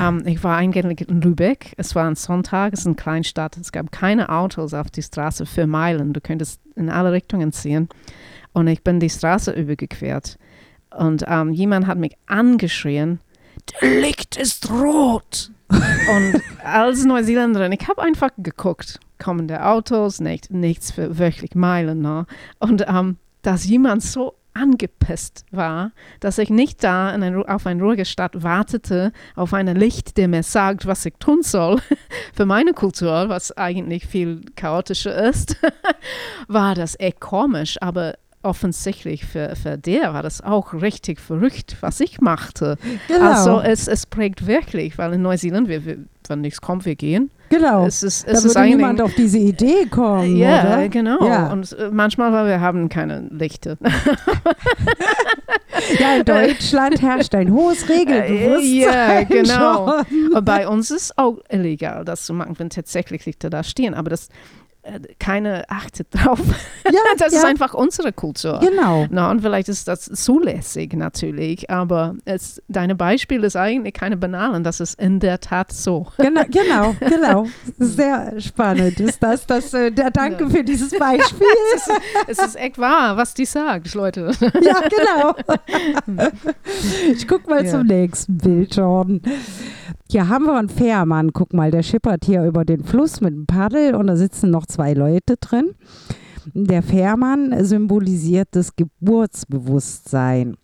Ähm, ich war eigentlich in Lübeck, es war ein Sonntag, es ist eine Kleinstadt, es gab keine Autos auf die Straße für Meilen, du könntest in alle Richtungen ziehen. Und ich bin die Straße übergequert und ähm, jemand hat mich angeschrien, der Licht ist rot. Und als Neuseeländerin, ich habe einfach geguckt, kommen der Autos, nicht, nichts für wirklich Meilen. Ne? Und ähm, dass jemand so angepisst war, dass ich nicht da in ein, auf ein ruhige Stadt wartete, auf ein Licht, der mir sagt, was ich tun soll, für meine Kultur, was eigentlich viel chaotischer ist, war das echt komisch, aber offensichtlich für, für der war das auch richtig verrückt, was ich machte. Genau, Also es, es prägt wirklich, weil in Neuseeland, wir, wir, wenn nichts kommt, wir gehen. genau. Es ist, da es ist würde niemand auf diese Idee kommen, ja, oder? genau. Ja. Und äh, manchmal, weil wir haben keine Lichter. Ja, in Deutschland herrscht ein hohes Regelbewusstsein. Ja, genau. schon. Und bei uns ist auch illegal, das zu machen, wenn tatsächlich Lichter da stehen. Aber das keine achtet drauf. Ja, Das ja, ist einfach unsere Kultur. Genau. Na, und vielleicht ist das zulässig natürlich, aber es, deine Beispiel ist eigentlich keine banalen, das ist in der Tat so. Genau, genau, genau. Sehr spannend ist das. das äh, der, danke Ja. für dieses Beispiel. es, ist, es ist echt wahr, was die sagt, Leute. ja, genau. Ich guck mal Ja. zum nächsten Bild, Jordan. Hier haben wir einen Fährmann. Guck mal, der schippert hier über den Fluss mit dem Paddel und da sitzen noch zwei Leute drin. Der Fährmann symbolisiert das Geburtsbewusstsein.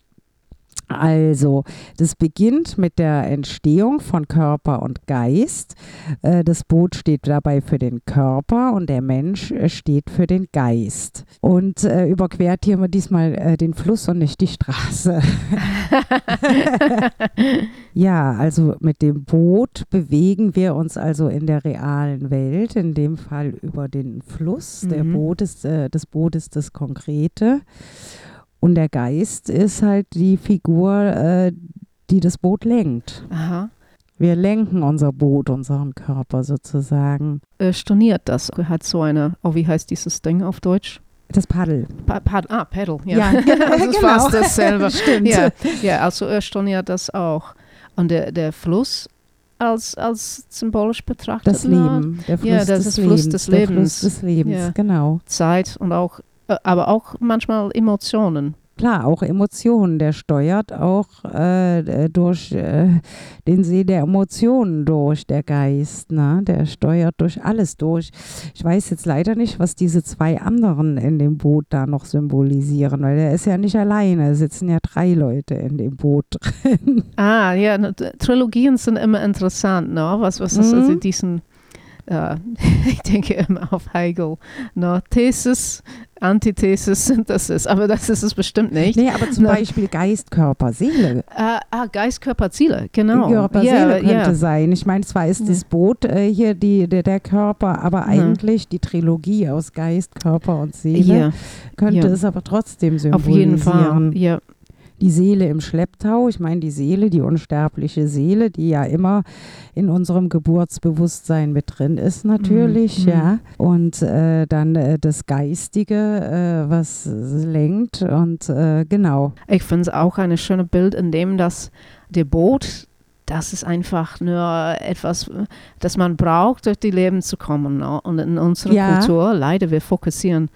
Also, das beginnt mit der Entstehung von Körper und Geist. Äh, Das Boot steht dabei für den Körper und der Mensch äh, steht für den Geist. Und äh, überquert hier mal diesmal äh, den Fluss und nicht die Straße. ja, also mit dem Boot bewegen wir uns also in der realen Welt, in dem Fall über den Fluss. Der Mhm. Boot ist, äh, das Boot ist das Konkrete. Und der Geist ist halt die Figur, äh, die das Boot lenkt. Aha. Wir lenken unser Boot, unseren Körper sozusagen. Äh, storniert das. Hat so eine, oh, wie heißt dieses Ding auf Deutsch? Das Paddel. Pa Pad ah, Pedal. Ja, Ja, das ist genau. fast dasselbe. Stimmt. Ja, ja, also er storniert das auch. Und der, der Fluss als, als symbolisch betrachtet. Das Leben. Der Fluss Ja, das des ist Lebens. Fluss des Der Lebens. Fluss des Lebens, Ja. genau. Zeit und auch, aber auch manchmal Emotionen. Klar, auch Emotionen. Der steuert auch äh, äh, durch äh, den See der Emotionen durch, der Geist. Ne? Der steuert durch alles durch. Ich weiß jetzt leider nicht, was diese zwei anderen in dem Boot da noch symbolisieren, weil der ist ja nicht alleine. Es sitzen ja drei Leute in dem Boot drin. Ah, ja, ne, Trilogien sind immer interessant, ne? Was, was ist Mhm. also diesen, äh, ich denke immer auf Hegel, ne? Thesis, Antithesis, Synthesis, aber das ist es bestimmt nicht. Nee, aber zum Na. Beispiel Geist, Körper, Seele. Ah, ah, Geist, Körper, Ziele, genau. Körper, ja, Seele könnte ja. sein. Ich meine, zwar ist Ja. das Boot äh, hier die, der, der Körper, aber eigentlich die Trilogie aus Geist, Körper und Seele könnte es aber trotzdem auf jeden Fall. symbolisieren. Ja. Die Seele im Schlepptau. Ich meine, die Seele, die unsterbliche Seele, die ja immer in unserem Geburtsbewusstsein mit drin ist, natürlich, Mhm. ja. Und äh, dann äh, das Geistige, äh, was lenkt und äh, genau. Ich finde es auch ein schönes Bild, in dem das der Boot, das ist einfach nur etwas, das man braucht, durch die Leben zu kommen. Ne? Und in unserer Ja. Kultur, leider, wir fokussieren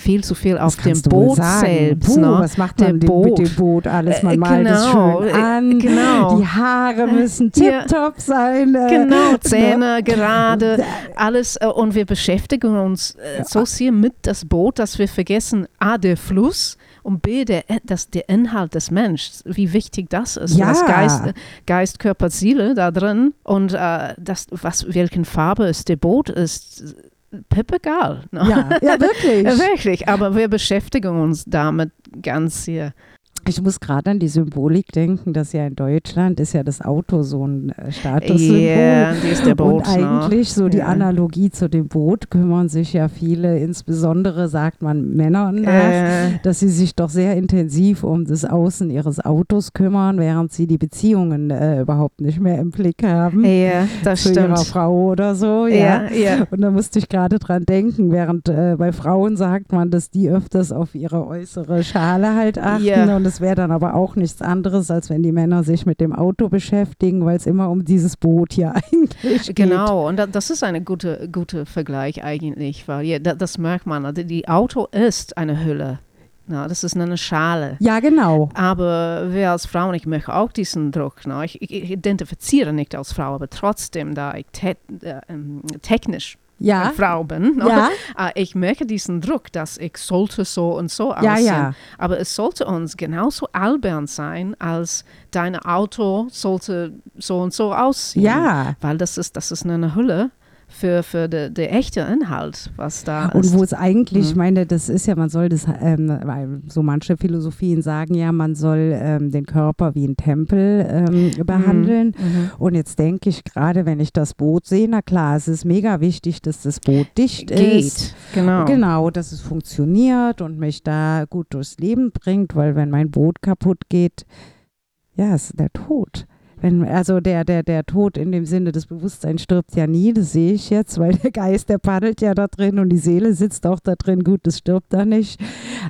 viel zu viel auf dem Boot selbst. Puh, ne? was macht man dem, Boot. mit dem Boot alles? Man Äh, malt es genau, schön äh, an. genau. Die Haare müssen Ja. tipptopp sein. äh, Genau, ne? Zähne gerade, alles. äh, Und wir beschäftigen uns äh, so sehr mit das Boot, dass wir vergessen, A, der Fluss und B, der, das, der Inhalt des Menschen, wie wichtig das ist. Ja. Das Geist, Geist, Körper, Seele da drin und äh, das, was, welchen Farbe es der Boot ist, Pip egal. Ne? Ja, ja, wirklich. Ja, wirklich, aber wir beschäftigen uns damit ganz sehr. Ich muss gerade an die Symbolik denken, dass ja in Deutschland ist ja das Auto so ein äh, Statussymbol. Die Boot. Und eigentlich so die Ja. Analogie zu dem Boot kümmern sich ja viele, insbesondere sagt man Männer nach, Äh, dass sie sich doch sehr intensiv um das Außen ihres Autos kümmern, während sie die Beziehungen äh, überhaupt nicht mehr im Blick haben ja, das zu ihrer stimmt. Frau oder so. Ja. Ja. Und da musste ich gerade dran denken, während äh, bei Frauen sagt man, dass die öfters auf ihre äußere Schale halt achten. Und es wäre dann aber auch nichts anderes, als wenn die Männer sich mit dem Auto beschäftigen, weil es immer um dieses Boot hier eigentlich geht. Genau, und da, das ist ein guter gute Vergleich eigentlich, weil ja, da, das merkt man. also Die Auto ist eine Hülle. Na, das ist eine Schale. Ja, genau. Aber wir als Frauen, ich möchte auch diesen Druck. Na, ich, ich ich identifiziere nicht als Frau, aber trotzdem, da ich te äh, ähm, technisch Ja. Frau bin, Ja, äh, ich merke diesen Druck, dass ich sollte so und so ja, aussehen. ja. Aber es sollte uns genauso albern sein, als dein Auto sollte so und so aussehen. Ja. Weil das ist, das ist eine Hülle für, für den der echte Inhalt, was da Und ist. wo es eigentlich, ich Mhm. meine, das ist ja, man soll das, ähm, weil so manche Philosophien sagen ja, man soll ähm, den Körper wie ein Tempel ähm, behandeln. Mhm. Und jetzt denke ich gerade, wenn ich das Boot sehe, na klar, es ist mega wichtig, dass das Boot dicht ist. Geht, genau. Genau, dass es funktioniert und mich da gut durchs Leben bringt, weil wenn mein Boot kaputt geht, ja, ist der Tod. Wenn, also der, der, der Tod in dem Sinne des Bewusstseins stirbt ja nie, das sehe ich jetzt, weil der Geist, der paddelt ja da drin und die Seele sitzt auch da drin, gut, das stirbt da nicht.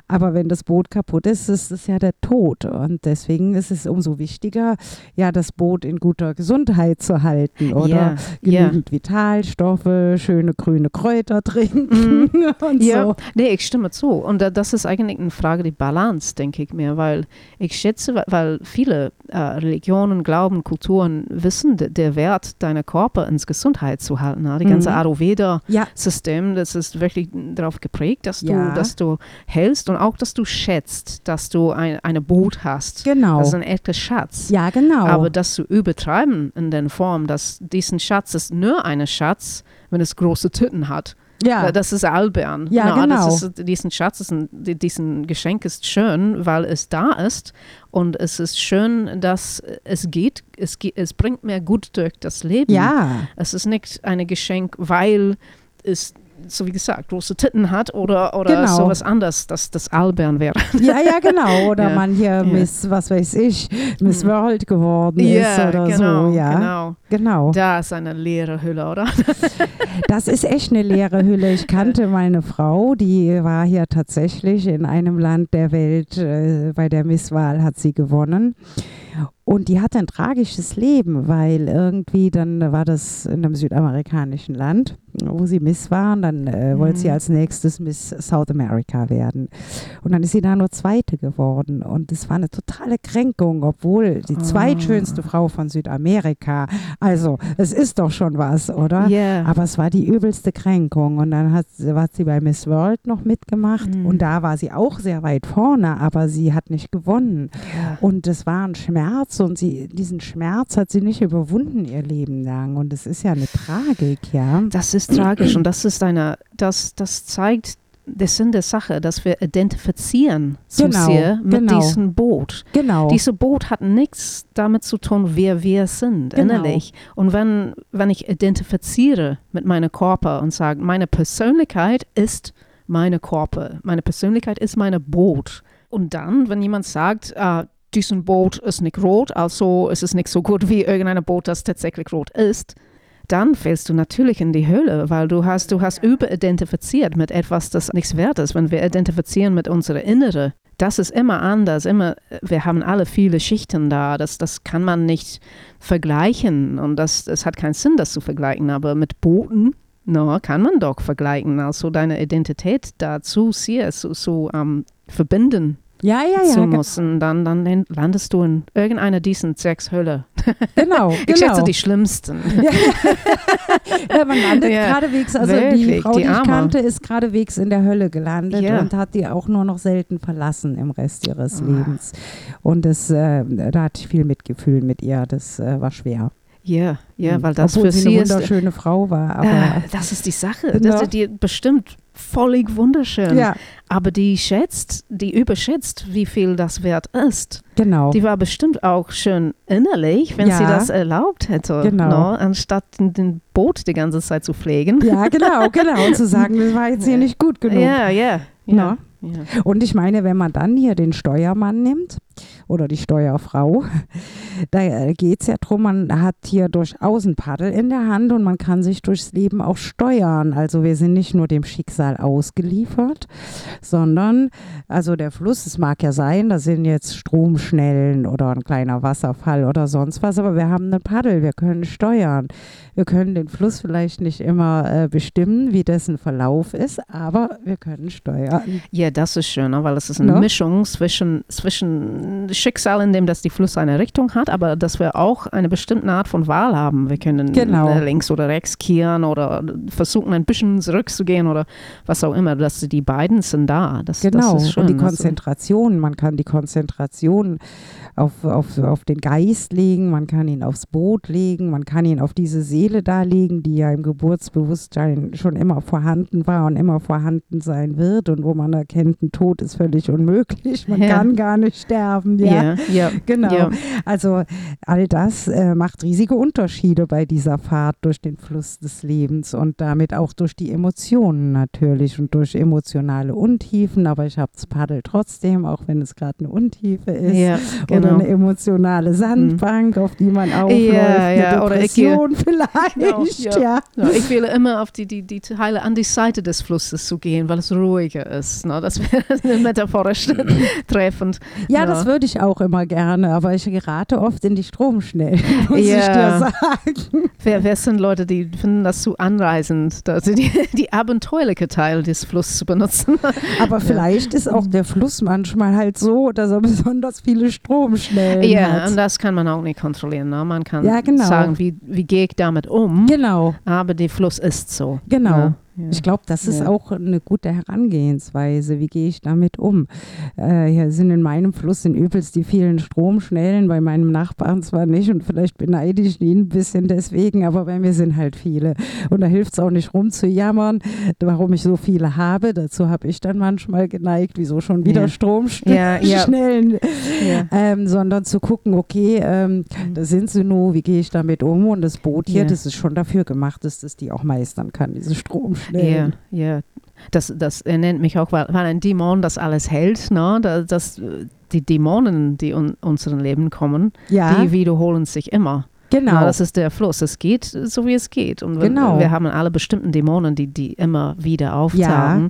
Aber wenn das Boot kaputt ist, ist es ja der Tod. Und deswegen ist es umso wichtiger, ja, das Boot in guter Gesundheit zu halten oder Ja, ja. genügend Vitalstoffe, schöne grüne Kräuter trinken und Mhm. Ja, so. nee, ich stimme zu. Und das ist eigentlich eine Frage der Balance, denke ich mir, weil ich schätze, weil viele äh, Religionen, Glauben, Kulturen wissen, de, der Wert deiner Körper ins Gesundheit zu halten. ne? Die ganze Mhm. Ayurveda-System, Ja, das ist wirklich darauf geprägt, dass du, Ja. dass du hältst und auch, dass du schätzt, dass du ein eine Boot hast. genau. Das ist ein echter Schatz. ja, genau. Aber das zu übertreiben in der Form, dass diesen Schatz ist nur ein Schatz, wenn es große Tüten hat. Ja, Das ist albern. Ja, Na, genau. Das ist, diesen Schatz, ist ein, die- diesen Geschenk ist schön, weil es da ist. Und es ist schön, dass es geht. Es, es bringt mir gut durch das Leben. ja, Es ist nicht ein Geschenk, weil es, so wie gesagt, große Titten hat oder, oder Genau. sowas anderes, dass das albern wäre. ja, ja, genau. Oder Ja, man hier ja. Miss, was weiß ich, Miss Mhm. World geworden ist oder genau, so. Ja, genau. Genau. Da ist eine leere Hülle, oder? Das ist echt eine leere Hülle. Ich kannte meine Frau, die war hier tatsächlich in einem Land der Welt, äh, bei der Misswahl hat sie gewonnen. Und die hatte ein tragisches Leben, weil irgendwie dann war das in einem südamerikanischen Land, wo sie Miss war. Und dann äh, wollte sie Mhm. als nächstes Miss South America werden. Und dann ist sie da nur Zweite geworden. Und es war eine totale Kränkung, obwohl die Ah. zweitschönste Frau von Südamerika, also es ist doch schon was, oder? Ja. Aber es war die übelste Kränkung. Und dann hat, hat sie bei Miss World noch mitgemacht. Mhm. Und da war sie auch sehr weit vorne, aber sie hat nicht gewonnen. ja. Und es war ein Schmerz und sie, diesen Schmerz hat sie nicht überwunden ihr Leben lang. Und es ist ja eine Tragik, ja. Das ist tragisch und das ist eine, das, das zeigt der Sinn der Sache, dass wir identifizieren Genau, sehr mit genau. diesem Boot. Genau. Dieses Boot hat nichts damit zu tun, wer wir sind, Genau. innerlich. Und wenn, wenn ich identifiziere mit meinem Körper und sage, meine Persönlichkeit ist meine Körper, meine Persönlichkeit ist meine Boot. Und dann, wenn jemand sagt, ah, dieses Boot ist nicht rot, also ist es nicht so gut wie irgendein Boot, das tatsächlich rot ist, dann fällst du natürlich in die Höhle, weil du hast, du hast überidentifiziert mit etwas, das nichts wert ist. Wenn wir identifizieren mit unserer Innere, das ist immer anders. Immer, wir haben alle viele Schichten da. Das, das kann man nicht vergleichen und das, das hat keinen Sinn, das zu vergleichen. Aber mit Booten no, kann man doch vergleichen. Also deine Identität dazu sehr zu, zu um, verbinden ja, ja, ja. zu müssen, dann, dann landest du in irgendeiner diesen sechs Hölle. Genau, Ich genau. schätze die schlimmsten. Ja, man landet Ja, geradewegs, also die wirklich, Frau, die die, ich kannte, ist geradewegs in der Hölle gelandet Ja. und hat die auch nur noch selten verlassen im Rest ihres Ah. Lebens. Und das, äh, da hatte ich viel Mitgefühl mit ihr, das äh, war schwer. Ja, ja, Mhm. weil das Obwohl für sie sie eine ist. wunderschöne Frau war, aber Äh, das ist die Sache. Ja. Das ist die bestimmt völlig wunderschön. ja, Aber die schätzt, die überschätzt, wie viel das wert ist. genau. Die war bestimmt auch schön innerlich, wenn Ja. sie das erlaubt hätte. Genau. No? Anstatt den, Boot die ganze Zeit zu pflegen. Ja, genau, genau. Und zu sagen, das war jetzt hier nicht gut genug. Ja, ja. No? ja. ja. Und ich meine, wenn man dann hier den Steuermann nimmt oder die Steuerfrau, da geht es ja darum, man hat hier durchaus ein Paddel in der Hand und man kann sich durchs Leben auch steuern. Also wir sind nicht nur dem Schicksal ausgeliefert, sondern also der Fluss, es mag ja sein, da sind jetzt Stromschnellen oder ein kleiner Wasserfall oder sonst was, aber wir haben ein Paddel, wir können steuern. Wir können den Fluss vielleicht nicht immer äh, bestimmen, wie dessen Verlauf ist, aber wir können steuern. Ja, das ist schön, ne? weil es ist eine No? Mischung zwischen, zwischen Schicksal, in dem dass die Fluss eine Richtung hat, aber dass wir auch eine bestimmte Art von Wahl haben. Wir können Genau. äh, links oder rechts kehren oder versuchen ein bisschen zurückzugehen oder was auch immer. Dass die beiden sind da. Das, Genau, das ist schön. und die Also, Konzentration, man kann die Konzentration auf, auf, auf den Geist legen, man kann ihn aufs Boot legen, man kann ihn auf diese Seele da legen, die ja im Geburtsbewusstsein schon immer vorhanden war und immer vorhanden sein wird und wo man erkennt, ein Tod ist völlig unmöglich, man Ja. kann gar nicht sterben. Ja, ja, ja, genau. Also all das äh, macht riesige Unterschiede bei dieser Fahrt durch den Fluss des Lebens und damit auch durch die Emotionen natürlich und durch emotionale Untiefen. Aber ich habe das Paddel trotzdem, auch wenn es gerade eine Untiefe ist. ja, Oder genau. eine emotionale Sandbank, auf die man aufläuft, Ja, ja, eine Depression vielleicht. Genau, ja. ja. Ja, ich will immer auf die, die, die Teile an die Seite des Flusses zu gehen, weil es ruhiger ist. Ne? Das wäre metaphorisch treffend. Ja, das würde ich auch immer gerne, aber ich gerate oft in die Stromschnellen, muss ich dir sagen. Wer, wer sind Leute, die finden das zu anreisend, also die, die abenteuerliche Teil des Flusses zu benutzen? Aber vielleicht ist auch der Fluss manchmal halt so, dass er besonders viele Stromschnellen ja, hat. und das kann man auch nicht kontrollieren. Ne? Man kann Ja, genau. sagen, wie, wie gehe ich damit um, Genau, aber der Fluss ist so. genau. Ne? Ja. Ich glaube, das ist Ja. auch eine gute Herangehensweise. Wie gehe ich damit um? Äh, hier sind in meinem Fluss in übelst die vielen Stromschnellen, bei meinem Nachbarn zwar nicht und vielleicht beneide ich ihn ein bisschen deswegen, aber bei mir sind halt viele. Und da hilft es auch nicht rumzujammern, warum ich so viele habe. Dazu habe ich dann manchmal geneigt, wieso schon wieder Ja. Stromschnellen, ähm, sondern zu gucken, okay, ähm, da sind sie nur, wie gehe ich damit um? Und das Boot hier, das ist schon dafür gemacht, dass das die auch meistern kann, diese Stromschnellen. Ja. Das, das er nennt mich auch, weil, weil ein Dämon das alles hält, ne? Da- das, äh, die Dämonen, die in unserem Leben kommen, Ja, die wiederholen sich immer. genau. Ja, das ist der Fluss. Es geht so, wie es geht. Und wir, Genau. wir haben alle bestimmten Dämonen, die, die immer wieder auftauchen.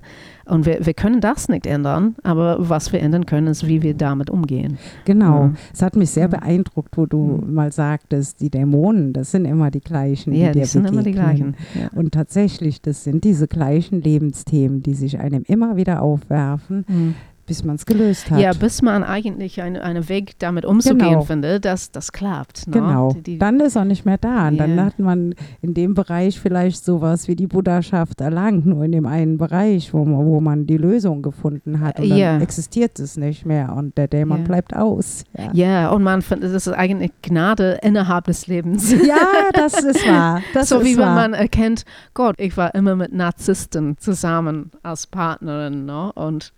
Und wir, wir können das nicht ändern, aber was wir ändern können, ist, wie wir damit umgehen. Genau. Ja. Es hat mich sehr beeindruckt, wo du Mhm. mal sagtest, die Dämonen, das sind immer die gleichen, Ja, die dir sind immer die begegnen. gleichen. Ja. Und tatsächlich, das sind diese gleichen Lebensthemen, die sich einem immer wieder aufwerfen, Mhm. Bis man es gelöst hat. Ja, bis man eigentlich eine, einen Weg damit umzugehen Genau. findet, dass das klappt. Ne? Genau. Die, die, Dann ist er nicht mehr da. Und dann Ja. hat man in dem Bereich vielleicht sowas wie die Buddhaschaft erlangt, nur in dem einen Bereich, wo man, wo man die Lösung gefunden hat. Und dann Ja. existiert es nicht mehr und der Dämon Ja. bleibt aus. Ja. ja, und man findet, das ist eigentlich Gnade innerhalb des Lebens. ja, das ist wahr. Das so ist wie wenn man erkennt, Gott, ich war immer mit Narzissten zusammen als Partnerin, ne? Und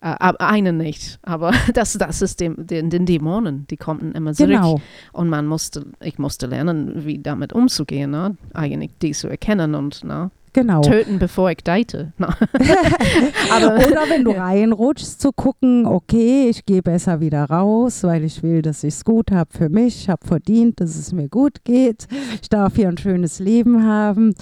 äh, aber eine nicht. Aber das, das ist dem, den, den Dämonen, die kommen immer zurück. Genau. Und man musste, ich musste lernen, wie damit umzugehen, ne? Eigentlich die zu erkennen und ne? Genau. töten, bevor ich date. Oder wenn du reinrutschst, zu gucken, okay, ich gehe besser wieder raus, weil ich will, dass ich es gut habe für mich, ich habe verdient, dass es mir gut geht, ich darf hier ein schönes Leben haben.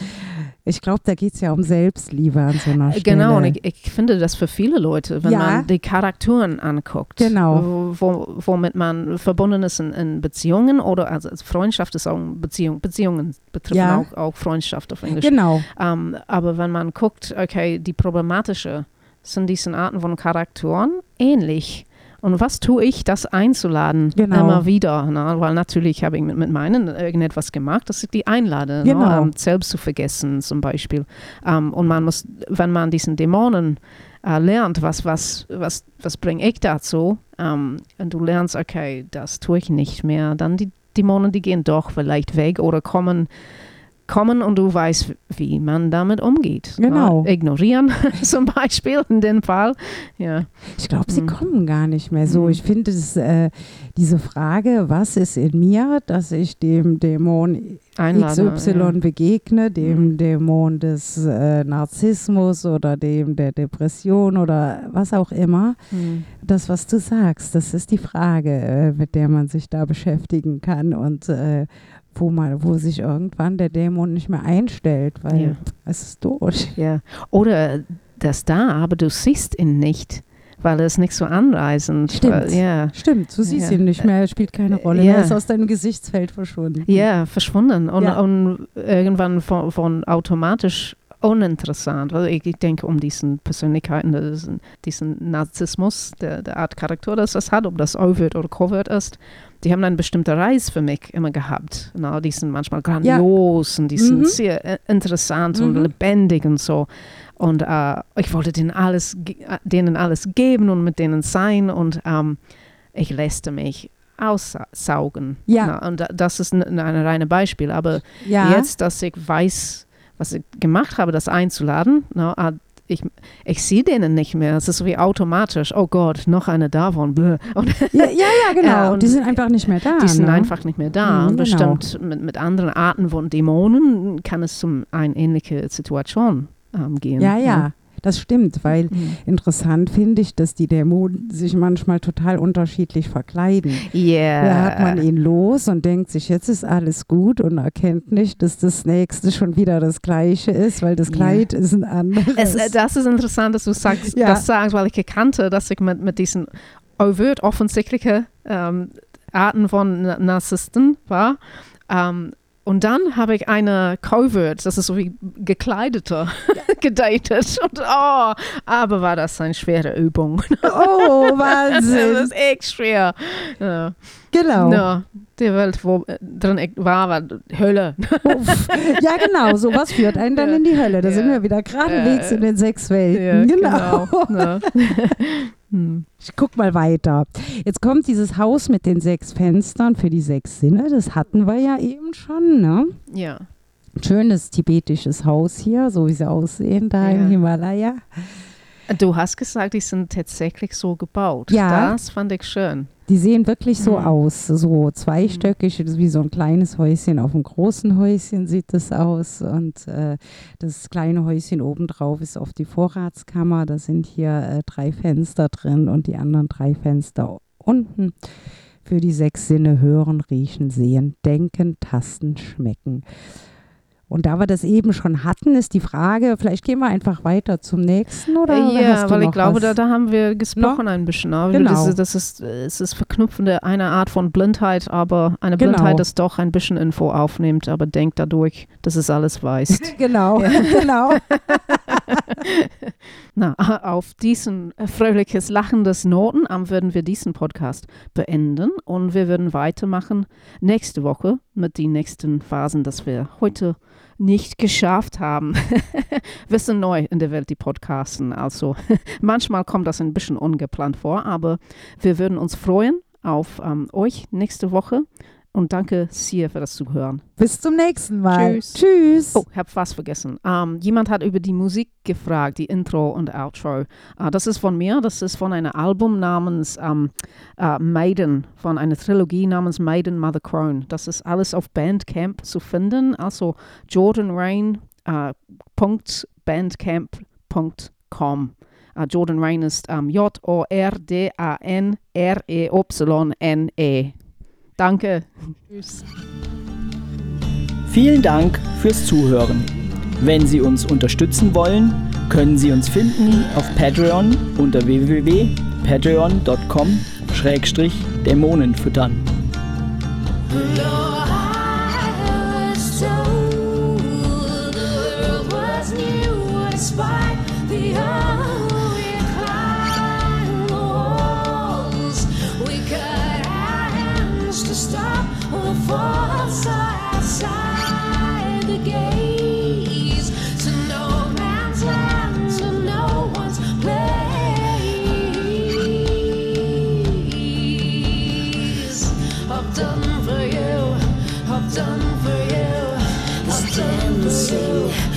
Ich glaube, da geht es ja um Selbstliebe an so einer Stelle. Genau, und ich, ich finde das für viele Leute, wenn Ja. man die Charakteren anguckt, Genau. wo, womit man verbunden ist in, in Beziehungen oder also Freundschaft ist auch Beziehung, Beziehungen betreffen Ja. auch, auch Freundschaft auf Englisch. Genau, Ähm, aber wenn man guckt, okay, die problematische sind diese Arten von Charakteren ähnlich. Und was tue ich, das einzuladen? Genau. Immer wieder. Ne? Weil natürlich habe ich mit, mit meinen irgendetwas gemacht, dass ich die einlade. Genau. Ne? Ähm, selbst zu vergessen zum Beispiel. Ähm, und man muss, wenn man diesen Dämonen äh, lernt, was, was, was, was bringe ich dazu? Ähm, und du lernst, okay, das tue ich nicht mehr. Dann die Dämonen, die gehen doch vielleicht weg oder kommen kommen und du weißt, wie man damit umgeht. Genau. Ja, ignorieren zum Beispiel in dem Fall. Ja. ich glaube, sie Mhm. kommen gar nicht mehr so. Mhm. Ich finde äh, diese Frage, was ist in mir, dass ich dem Dämon Einladen. XY begegne, dem Mhm. Dämon des äh, Narzissmus oder dem der Depression oder was auch immer. Ja. Mhm. Das, was du sagst, das ist die Frage, äh, mit der man sich da beschäftigen kann und äh, wo, man, wo sich irgendwann der Dämon nicht mehr einstellt, weil Ja. es ist durch. ja. Oder das da, aber du siehst ihn nicht, weil er ist nicht so anreizend. Stimmt. Weil, ja. Stimmt, du siehst Ja. ihn nicht mehr, er spielt keine Rolle, Ja. er ist aus deinem Gesichtsfeld verschwunden. Ja, verschwunden und, und irgendwann von, von automatisch uninteressant. Also ich, ich denke um diesen Persönlichkeiten, diesen, diesen Narzissmus, der, der Art Charakter, das das hat, ob das overt oder covert ist. Die haben einen bestimmten Reiz für mich immer gehabt. Na, die sind manchmal grandios und die sind Mhm. sehr interessant und Mhm. lebendig und so. Und äh, ich wollte denen alles, äh, denen alles geben und mit denen sein und ähm, ich lässte mich aussaugen. Ja. Na, und da- das ist ein, ein reines Beispiel. Aber Ja, jetzt, dass ich weiß, was ich gemacht habe, das einzuladen, na, ah, ich, ich sehe denen nicht mehr. Es ist so wie automatisch. Oh Gott, noch eine davon. Bläh. Und ja, ja, ja, genau. Und die sind einfach nicht mehr da. die sind ne? einfach nicht mehr da. Mhm, und genau. bestimmt mit, mit anderen Arten von Dämonen kann es um eine ähnliche Situation ähm, gehen. Ja, ja, das stimmt, weil Mhm. interessant finde ich, dass die Dämonen sich manchmal total unterschiedlich verkleiden. Yeah. Da hat man ihn los und denkt sich, jetzt ist alles gut und erkennt nicht, dass das nächste schon wieder das gleiche ist, weil das. Kleid ist ein anderes. Es, äh, das ist interessant, dass du sagst, Ja. das sagst, weil ich erkannte, dass ich mit, mit diesen overt offensichtlichen ähm, Arten von Na- Narzissten war. Ähm, und dann habe ich eine Covert, das ist so wie gekleideter, gedatet. Und oh, aber war das eine schwere Übung. oh, das Wahnsinn. ist echt schwer. Ja. Genau. Ja, die Welt, wo äh, drin war, war Hölle. Ja, genau. Sowas führt einen dann Ja. in die Hölle. Da sind Ja. wir wieder geradewegs Äh, in den sechs Welten. genau. Ja. Hm. Ich guck mal weiter. Jetzt kommt dieses Haus mit den sechs Fenstern für die sechs Sinne. Das hatten wir ja eben schon, ne? ja. Schönes tibetisches Haus hier, so wie sie aussehen, da Ja. im Himalaya. Du hast gesagt, die sind tatsächlich so gebaut. Ja. Das fand ich schön. Die sehen wirklich so Mhm. aus, so zweistöckig, ist wie so ein kleines Häuschen. Auf einem großen Häuschen sieht das aus. Und äh, das kleine Häuschen obendrauf ist auf die Vorratskammer. Da sind hier äh, drei Fenster drin und die anderen drei Fenster unten. Für die sechs Sinne hören, riechen, sehen, denken, tasten, schmecken. Und da wir das eben schon hatten, ist die Frage, vielleicht gehen wir einfach weiter zum nächsten oder ja, hast du weil ich glaube, da, da haben wir gesprochen ein bisschen. Aber Genau. das, ist, das ist, es ist verknüpfende eine Art von Blindheit, aber eine Genau. Blindheit, das doch ein bisschen Info aufnimmt, aber denkt dadurch, dass es alles weiß. genau, Ja. genau. Na, auf diesen fröhliches, lachendes Noten ähm, würden wir diesen Podcast beenden und wir würden weitermachen nächste Woche mit den nächsten Phasen, dass wir heute nicht geschafft haben. wir sind neu in der Welt, die Podcasten. Also manchmal kommt das ein bisschen ungeplant vor, aber wir würden uns freuen auf ähm, euch nächste Woche und danke sehr für das Zuhören. Bis zum nächsten Mal. Tschüss. Tschüss. Oh, ich habe fast vergessen. Ähm, jemand hat über die Musik gefragt, die Intro und Outro. Äh, das ist von mir. Das ist von einem Album namens ähm, äh, Maiden, von einer Trilogie namens Maiden Mother Crone. Das ist alles auf Bandcamp zu finden. Also Jordan Rain äh. Äh, Jordan Rain ist ähm, J-O-R-D-A-N-R-E-Y-N-E. Danke. Tschüss. Vielen Dank fürs Zuhören. Wenn Sie uns unterstützen wollen, können Sie uns finden auf Patreon unter www.patreon.com-dämonen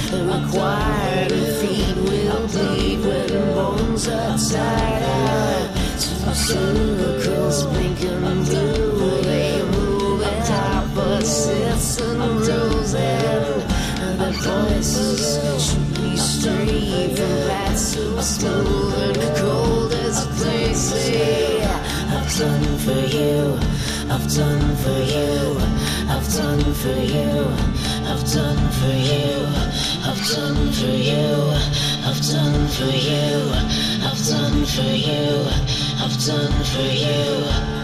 the required feet will bleed when bones are tied out. Two circles, pink and blue, they move at opposites and rules, and the voices should be straight from that so smooth and cold as places. I've done for you, I've done for you, I've done for you, I've done for you, I've done for you, I've done for you, I've done for you, I've done for you.